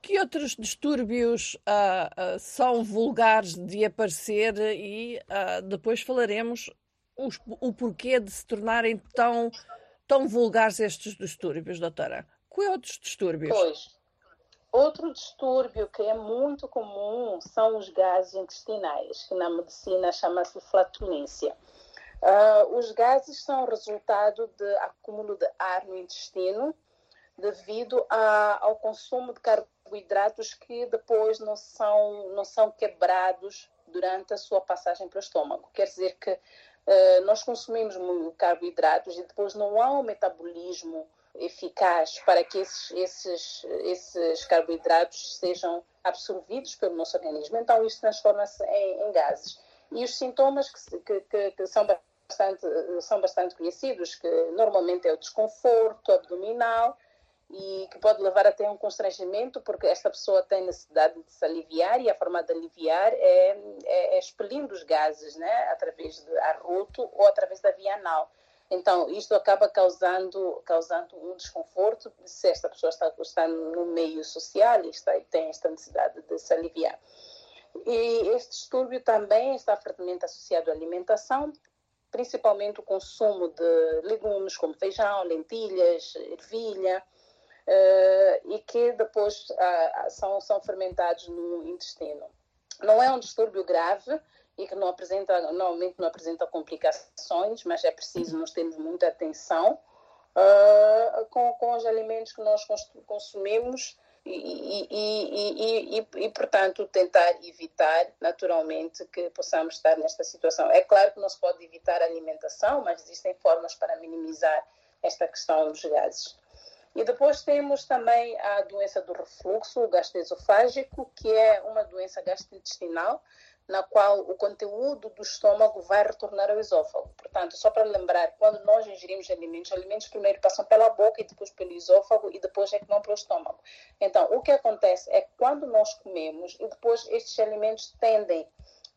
Que outros distúrbios uh, uh, são vulgares de aparecer e uh, depois falaremos os, o porquê de se tornarem tão, tão vulgares estes distúrbios, doutora? Quais outros distúrbios? Pois, Outro distúrbio que é muito comum são os gases intestinais, que na medicina chama-se flatulência. Uh, os gases são resultado de acúmulo de ar no intestino devido a, ao consumo de carboidratos que depois não são, não são quebrados durante a sua passagem para o estômago. Quer dizer que uh, nós consumimos carboidratos e depois não há um metabolismo eficaz para que esses, esses, esses carboidratos sejam absorvidos pelo nosso organismo. Então, isso transforma-se em, em, gases. E os sintomas que, que, que, são, bastante, são bastante conhecidos, que normalmente é o desconforto abdominal e que pode levar até um constrangimento, porque esta pessoa tem necessidade de se aliviar e a forma de aliviar é, é, é expelindo os gases, né? através de arroto ou através da via anal. Então, isto acaba causando, causando um desconforto se esta pessoa está, está no meio social e está, tem esta necessidade de se aliviar. E este distúrbio também está fortemente associado à alimentação, principalmente o consumo de legumes como feijão, lentilhas, ervilha, uh, e que depois uh, são, são fermentados no intestino. Não é um distúrbio grave, e que não apresenta, normalmente não apresenta complicações, mas é preciso nós termos muita atenção uh, com, com os alimentos que nós consumimos e, e, e, e, portanto, tentar evitar naturalmente que possamos estar nesta situação. É claro que não se pode evitar a alimentação, mas existem formas para minimizar esta questão dos gases. E depois temos também a doença do refluxo gastroesofágico, que é uma doença gastrointestinal na qual o conteúdo do estômago vai retornar ao esôfago. Portanto, só para lembrar, quando nós ingerimos alimentos, alimentos primeiro passam pela boca e depois pelo esôfago e depois é que vão para o estômago. Então, o que acontece é que quando nós comemos e depois estes alimentos tendem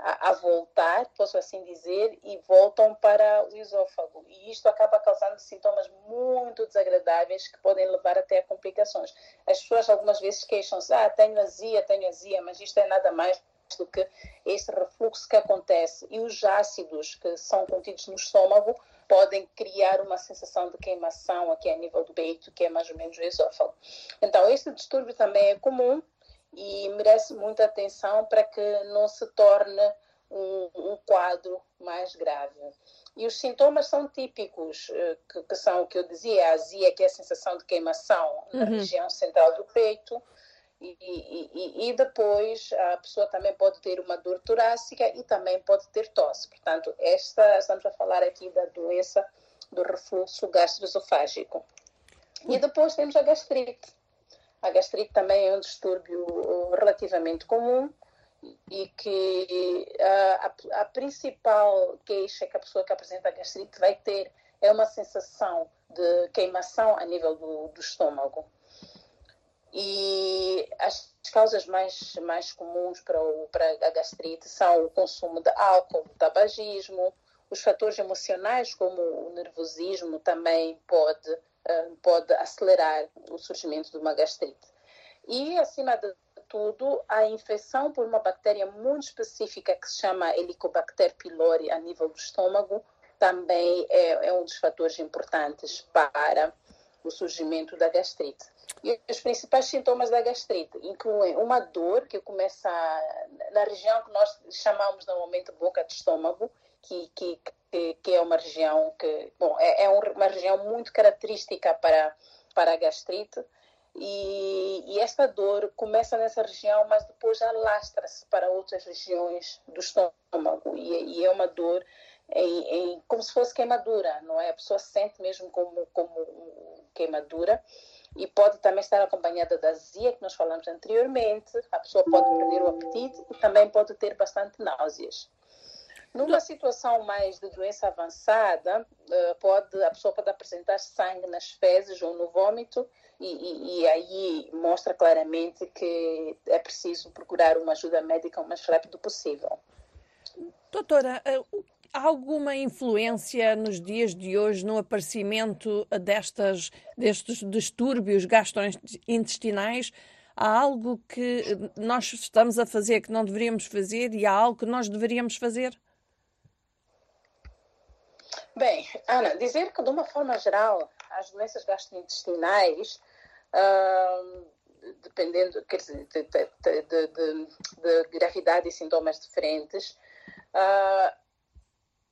a, a voltar, posso assim dizer, e voltam para o esôfago. E isto acaba causando sintomas muito desagradáveis que podem levar até a complicações. As pessoas algumas vezes queixam-se, ah, tenho azia, tenho azia, mas isto é nada mais do que este refluxo que acontece. E os ácidos que são contidos no estômago podem criar uma sensação de queimação aqui a nível do peito, que é mais ou menos o esôfago. Então, este distúrbio também é comum e merece muita atenção para que não se torne um, um quadro mais grave. E os sintomas são típicos, eh, que, que, são o que eu dizia, a azia, que é a sensação de queimação na uhum. região central do peito, e, e, e, depois a pessoa também pode ter uma dor torácica e também pode ter tosse. Portanto, esta, estamos a falar aqui da doença do refluxo gastroesofágico. E depois temos a gastrite. A gastrite também é um distúrbio uh, relativamente comum e que a, a, a principal queixa que a pessoa que apresenta gastrite vai ter é uma sensação de queimação a nível do, do estômago. E as causas mais, mais comuns para, o, para a gastrite são o consumo de álcool, tabagismo, os fatores emocionais, como o nervosismo, também pode, eh, pode acelerar o surgimento de uma gastrite. E, acima de tudo, a infecção por uma bactéria muito específica que se chama Helicobacter pylori a nível do estômago também é, é um dos fatores importantes para o surgimento da gastrite. E os principais sintomas da gastrite incluem uma dor que começa na região que nós chamamos normalmente boca de estômago, que, que, que, é uma região que, bom, é, é uma região muito característica para, para a gastrite. E, e, esta dor começa nessa região, mas depois alastra-se para outras regiões do estômago. E, e é uma dor em, em, como se fosse queimadura, não é? A pessoa sente mesmo como, como queimadura e pode também estar acompanhada da azia, que nós falamos anteriormente. A pessoa pode perder o apetite e também pode ter bastante náuseas. Numa situação mais de doença avançada, eh, pode, a pessoa pode apresentar sangue nas fezes ou no vômito, e, e, e, aí mostra claramente que é preciso procurar uma ajuda médica o mais rápido possível. Doutora, eh, alguma influência nos dias de hoje no aparecimento destas, destes distúrbios gastrointestinais? Há algo que nós estamos a fazer que não deveríamos fazer e há algo que nós deveríamos fazer? Bem, Ana, dizer que de uma forma geral as doenças gastrointestinais, uh, dependendo quer dizer, de, de, de, de, gravidade e sintomas diferentes, uh,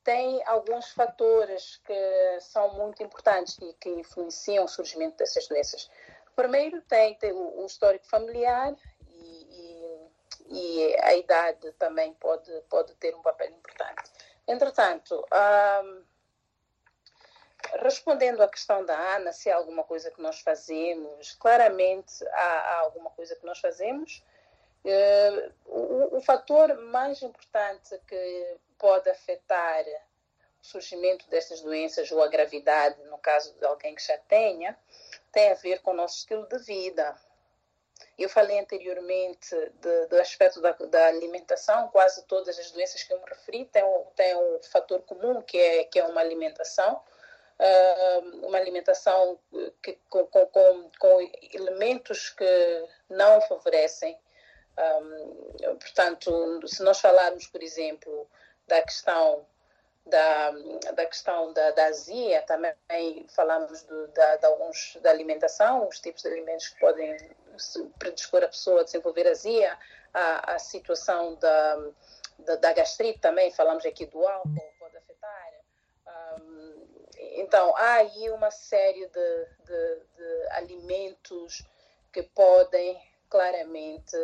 tem alguns fatores que são muito importantes e que influenciam o surgimento dessas doenças. Primeiro tem, tem o, histórico familiar e, e, e, a idade também pode, pode ter um papel importante. Entretanto, um, ah, Respondendo à questão da Ana, se há alguma coisa que nós fazemos, claramente há, há alguma coisa que nós fazemos. Uh, o, o, fator mais importante que pode afetar o surgimento destas doenças ou a gravidade, no caso de alguém que já tenha, tem a ver com o nosso estilo de vida. Eu falei anteriormente de, do aspecto da, da, alimentação, quase todas as doenças que eu me referi têm, têm um fator comum, que é, que é uma alimentação uma alimentação que, com, com, com, elementos que não favorecem. Um, portanto, se nós falarmos, por exemplo, da questão da, da questão da, da azia, também falamos do, da, de alguns da alimentação, os tipos de alimentos que podem predispor a pessoa a desenvolver azia, a, a situação da, da, da gastrite também, falamos aqui do álcool, pode afetar. Um, então, há aí uma série de, de, de alimentos que podem claramente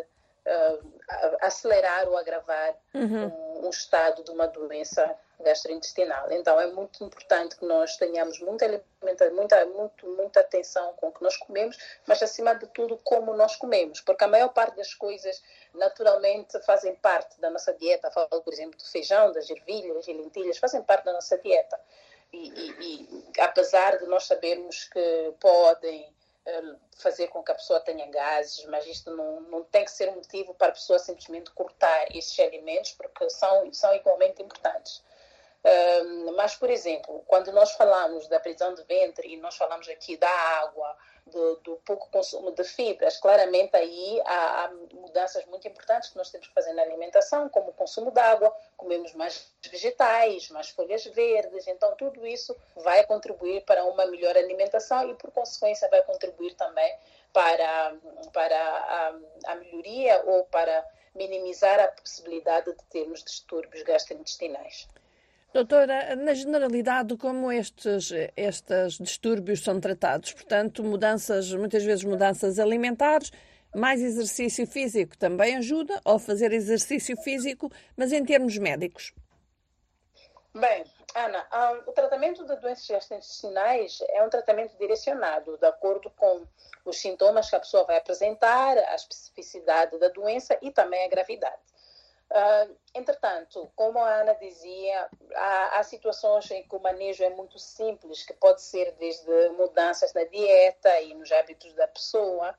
uh, acelerar ou agravar uhum. um, um, estado de uma doença gastrointestinal. Então, é muito importante que nós tenhamos muita, muita, muito, muita atenção com o que nós comemos, mas, acima de tudo, como nós comemos, porque a maior parte das coisas, naturalmente, fazem parte da nossa dieta. Falo, por exemplo, do feijão, das ervilhas e lentilhas, fazem parte da nossa dieta. E, e, e, apesar de nós sabermos que podem fazer com que a pessoa tenha gases, mas isto não, não tem que ser motivo para a pessoa simplesmente cortar esses alimentos, porque são, são igualmente importantes. mas, por exemplo, quando nós falamos da prisão de ventre e nós falamos aqui da água, do, do, pouco consumo de fibras, claramente aí há, há, mudanças muito importantes que nós temos que fazer na alimentação, como o consumo de água, comemos mais vegetais, mais folhas verdes, então tudo isso vai contribuir para uma melhor alimentação e, por consequência, vai contribuir também para, para a, a melhoria ou para minimizar a possibilidade de termos distúrbios gastrointestinais. Doutora, na generalidade, como estes, estes distúrbios são tratados? Portanto, mudanças, muitas vezes mudanças alimentares, mais exercício físico também ajuda, ou fazer exercício físico, mas em termos médicos? Bem, Ana, o tratamento de doenças gastrointestinais é um tratamento direcionado, de acordo com os sintomas que a pessoa vai apresentar, a especificidade da doença e também a gravidade. Uh, entretanto, como a Ana dizia, há, há, situações em que o manejo é muito simples, que pode ser desde mudanças na dieta e nos hábitos da pessoa,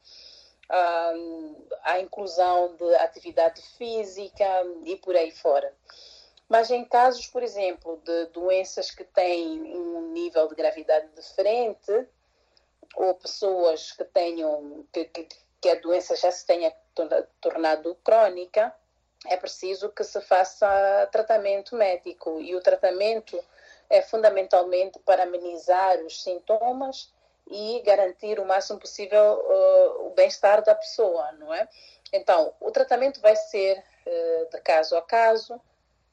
uh, a inclusão de atividade física e por aí fora. Mas em casos, por exemplo, de doenças que têm um nível de gravidade diferente, ou pessoas que tenham que, que, que a doença já se tenha tornado crônica, é preciso que se faça tratamento médico e o tratamento é fundamentalmente para amenizar os sintomas e garantir o máximo possível uh, o bem-estar da pessoa, não é? Então, o tratamento vai ser uh, de caso a caso,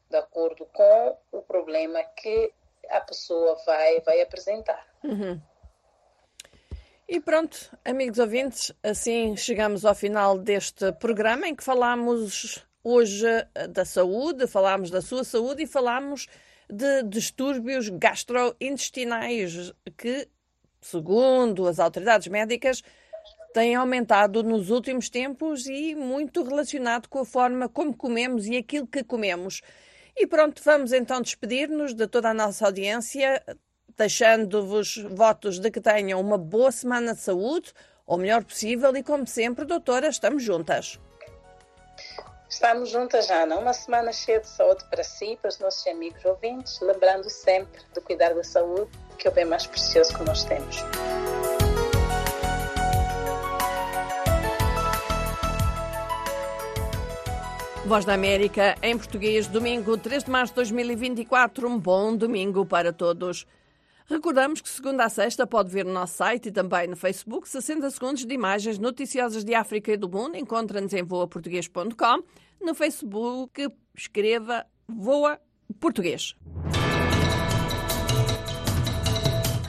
de acordo com o problema que a pessoa vai, vai apresentar. Uhum. E pronto, amigos ouvintes, assim chegamos ao final deste programa em que falamos hoje eh, da saúde, falámos da sua saúde e falámos de distúrbios gastrointestinais que, segundo as autoridades médicas, têm aumentado nos últimos tempos e muito relacionado com a forma como comemos e aquilo que comemos. E pronto, vamos então despedir-nos de toda a nossa audiência, deixando-vos votos de que tenham uma boa semana de saúde, ou melhor possível, e como sempre, doutora, estamos juntas. Estamos juntas, Ana. Uma semana cheia de saúde para si para os nossos amigos ouvintes, lembrando sempre de cuidar da saúde, que é o bem mais precioso que nós temos. Voz da América, em português, domingo 3 de março de 2024. Um bom domingo para todos. Recordamos que segunda a sexta pode ver no nosso site e também no Facebook 60 segundos de imagens noticiosas de África e do mundo. Encontra-nos em voaportuguês.com. No Facebook, escreva Voa Português.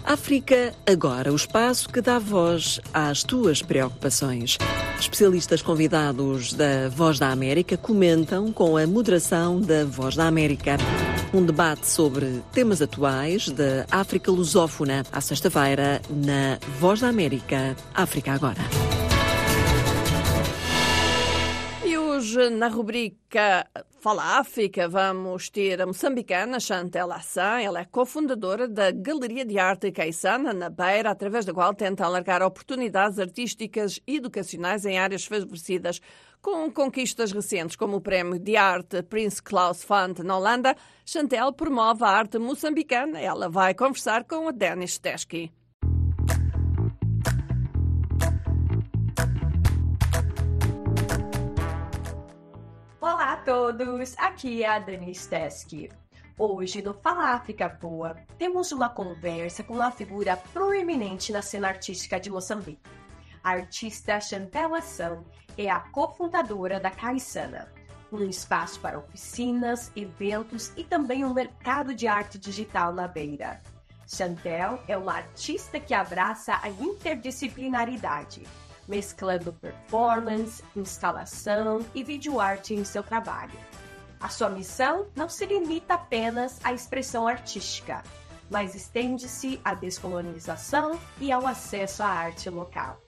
África Agora, o espaço que dá voz às tuas preocupações. Especialistas convidados da Voz da América comentam com a moderação da Voz da América. Um debate sobre temas atuais da África lusófona, à sexta-feira, na Voz da América, África Agora. Hoje, na rubrica Fala África, vamos ter a moçambicana Chantel Assan. Ela é cofundadora da Galeria de Arte Caissana, na Beira, através da qual tenta alargar oportunidades artísticas e educacionais em áreas favorecidas. Com conquistas recentes, como o Prémio de Arte Prince Claus Fund na Holanda, Chantel promove a arte moçambicana. Ela vai conversar com a Denis Teschke. A todos, aqui é a Denise Teske. Hoje no Fala África Boa, temos uma conversa com uma figura proeminente na cena artística de Moçambique. A artista Chantel Ação é a cofundadora da Caissana, um espaço para oficinas, eventos e também um mercado de arte digital na beira. Chantel é uma artista que abraça a interdisciplinaridade mesclando performance, instalação e vídeo arte em seu trabalho. A sua missão não se limita apenas à expressão artística, mas estende-se à descolonização e ao acesso à arte local.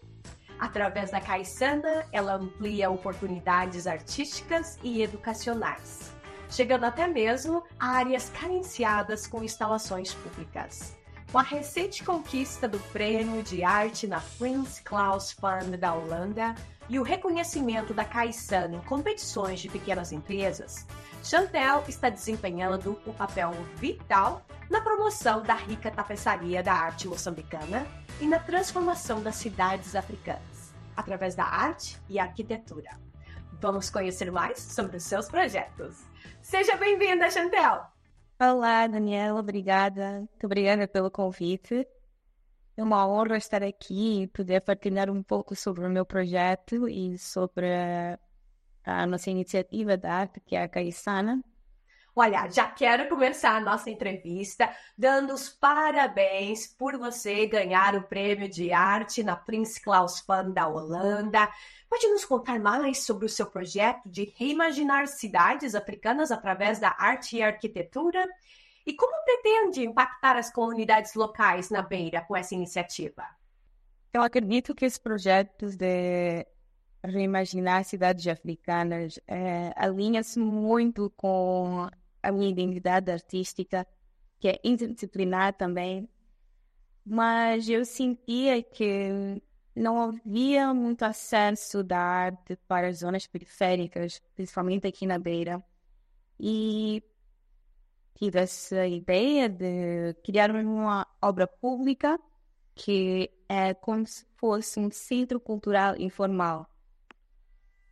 Através da Caissana, ela amplia oportunidades artísticas e educacionais, chegando até mesmo a áreas carenciadas com instalações públicas com a recente conquista do Prêmio de Arte na Prince Claus Fund da Holanda e o reconhecimento da Caissana em competições de pequenas empresas, Chantel está desempenhando um papel vital na promoção da rica tapeçaria da arte moçambicana e na transformação das cidades africanas, através da arte e arquitetura. Vamos conhecer mais sobre os seus projetos. Seja bem-vinda, Chantel! Olá, Daniela, obrigada. Muito obrigada pelo convite. É uma honra estar aqui e poder partilhar um pouco sobre o meu projeto e sobre a nossa iniciativa da arte, que é a Caissana. Olha, já quero começar a nossa entrevista dando os parabéns por você ganhar o prêmio de arte na Prince Claus Fund da Holanda. Pode nos contar mais sobre o seu projeto de reimaginar cidades africanas através da arte e arquitetura? E como pretende impactar as comunidades locais na Beira com essa iniciativa? Eu acredito que esse projeto de reimaginar cidades africanas é, alinha-se muito com a minha identidade artística, que é interdisciplinar também. Mas eu sentia que não havia muito acesso da arte para as zonas periféricas, principalmente aqui na Beira. E tive essa ideia de criar uma obra pública que é como se fosse um centro cultural informal,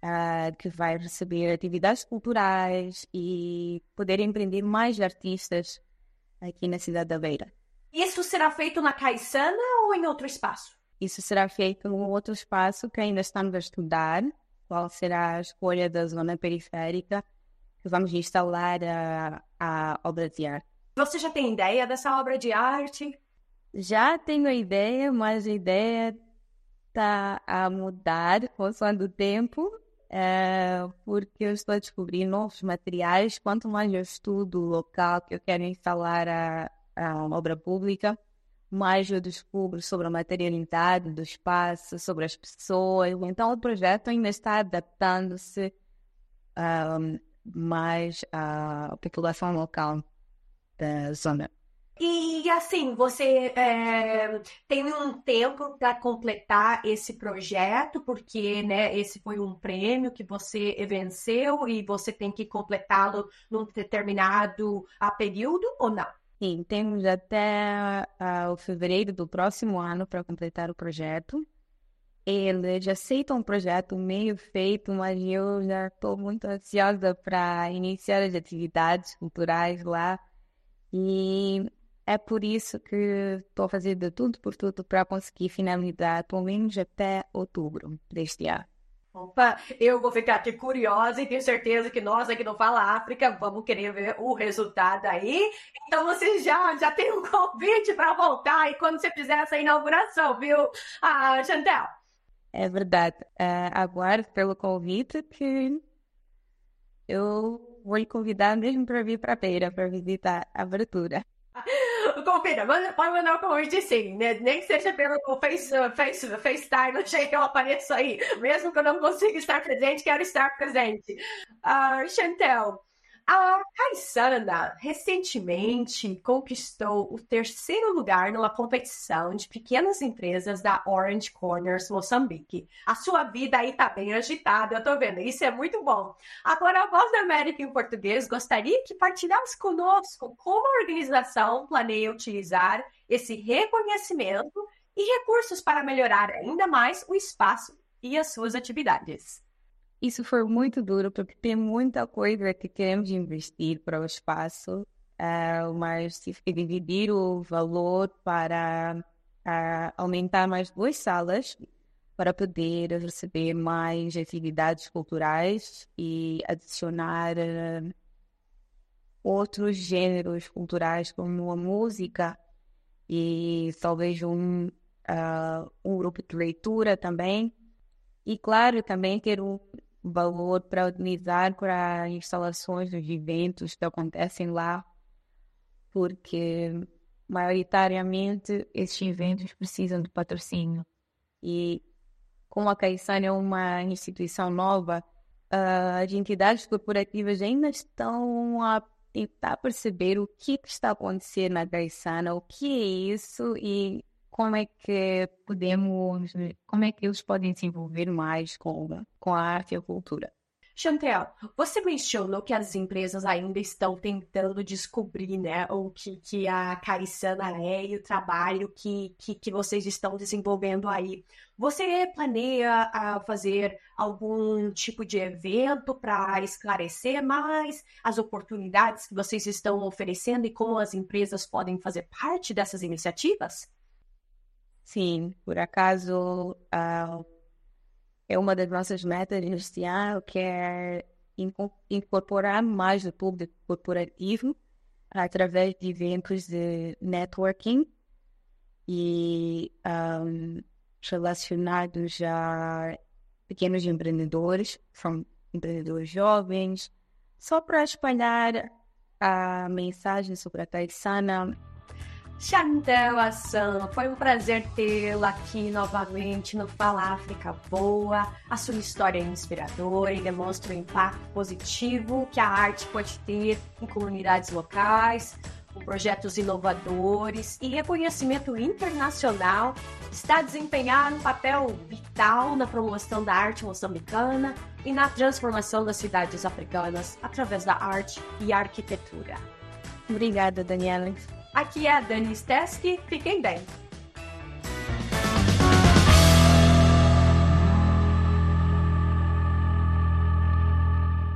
uh, que vai receber atividades culturais e poder empreender mais artistas aqui na cidade da Beira. Isso será feito na Caiçana ou em outro espaço? Isso será feito em outro espaço que ainda estamos a estudar, qual será a escolha da zona periférica que vamos instalar a, a obra de arte. Você já tem ideia dessa obra de arte? Já tenho a ideia, mas a ideia está a mudar consoante o tempo, é, porque eu estou a descobrir novos materiais. Quanto mais eu estudo o local que eu quero instalar a, a obra pública, mais eu descubro sobre a materialidade do espaço, sobre as pessoas. Então, o projeto ainda está adaptando-se um, mais à população local da zona. E assim, você é, tem um tempo para completar esse projeto, porque né, esse foi um prêmio que você venceu e você tem que completá-lo num determinado uh, período ou não? Sim, temos até uh, o fevereiro do próximo ano para completar o projeto. Eles aceitam o projeto meio feito, mas eu já estou muito ansiosa para iniciar as atividades culturais lá. E é por isso que estou fazendo tudo por tudo para conseguir finalizar, pelo menos até outubro deste ano. Opa, eu vou ficar aqui curiosa e tenho certeza que nós aqui no Fala África vamos querer ver o resultado aí. Então você já, já tem um (laughs) convite para voltar e quando você fizer essa inauguração, viu, ah, Chantel? É verdade. Uh, aguardo pelo convite que eu vou lhe convidar mesmo para vir para a feira, para visitar a abertura. (laughs) Confira, pode mandar um convite sim, né? Nem que seja pelo face, face, FaceTime, que eu apareço aí. Mesmo que eu não consiga estar presente, quero estar presente. Uh, Chantel, a Caissana recentemente conquistou o terceiro lugar numa competição de pequenas empresas da Orange Corners Moçambique. A sua vida aí tá bem agitada, eu tô vendo, isso é muito bom. Agora, a Voz da América em português gostaria que partilhasse conosco como a organização planeia utilizar esse reconhecimento e recursos para melhorar ainda mais o espaço e as suas atividades. Isso foi muito duro, porque tem muita coisa que queremos investir para o espaço, uh, mas tive que dividir o valor para uh, aumentar mais duas salas para poder receber mais atividades culturais e adicionar uh, outros gêneros culturais como a música e talvez um, uh, um grupo de leitura também. E claro, também ter um, valor para utilizar para instalações dos eventos que acontecem lá, porque maioritariamente esses eventos precisam de patrocínio. E como a Caissana é uma instituição nova, uh, as entidades corporativas ainda estão a tentar perceber o que, que está acontecendo na Caissana, o que é isso e como é que podemos, como é que eles podem se envolver mais com, com a arte e a cultura. Chantel, você mencionou que as empresas ainda estão tentando descobrir né, o que, que a Carissana é e o trabalho que, que, que vocês estão desenvolvendo aí. Você planeia uh, fazer algum tipo de evento para esclarecer mais as oportunidades que vocês estão oferecendo e como as empresas podem fazer parte dessas iniciativas? Sim, por acaso uh, é uma das nossas metas neste ano, que é incorporar mais o público corporativo através de eventos de networking e um, relacionados a pequenos empreendedores, são empreendedores jovens, só para espalhar a mensagem sobre a Taisana Chantel Assan, foi um prazer tê-la aqui novamente no Fala África Boa. A sua história é inspiradora e demonstra o impacto positivo que a arte pode ter em comunidades locais, com projetos inovadores e reconhecimento internacional. Está desempenhando um papel vital na promoção da arte moçambicana e na transformação das cidades africanas através da arte e arquitetura. Obrigada, Daniela. Aqui é a Dani Steski. Fiquem bem.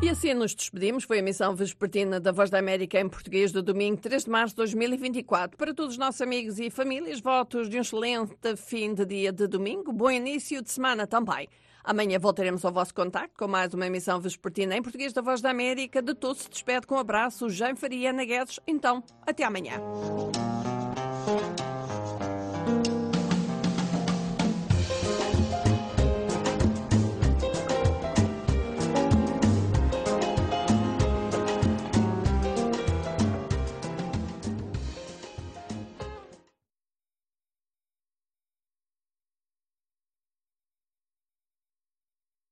E assim nos despedimos. Foi a missão vespertina da Voz da América em português do domingo 3 de março de 2024. Para todos os nossos amigos e famílias, votos de um excelente fim de dia de domingo. Bom início de semana também. Amanhã voltaremos ao vosso contacto com mais uma emissão vespertina em português da Voz da América. De todos se despede com um abraço, Jean Faria Ana Guedes. Então, até amanhã.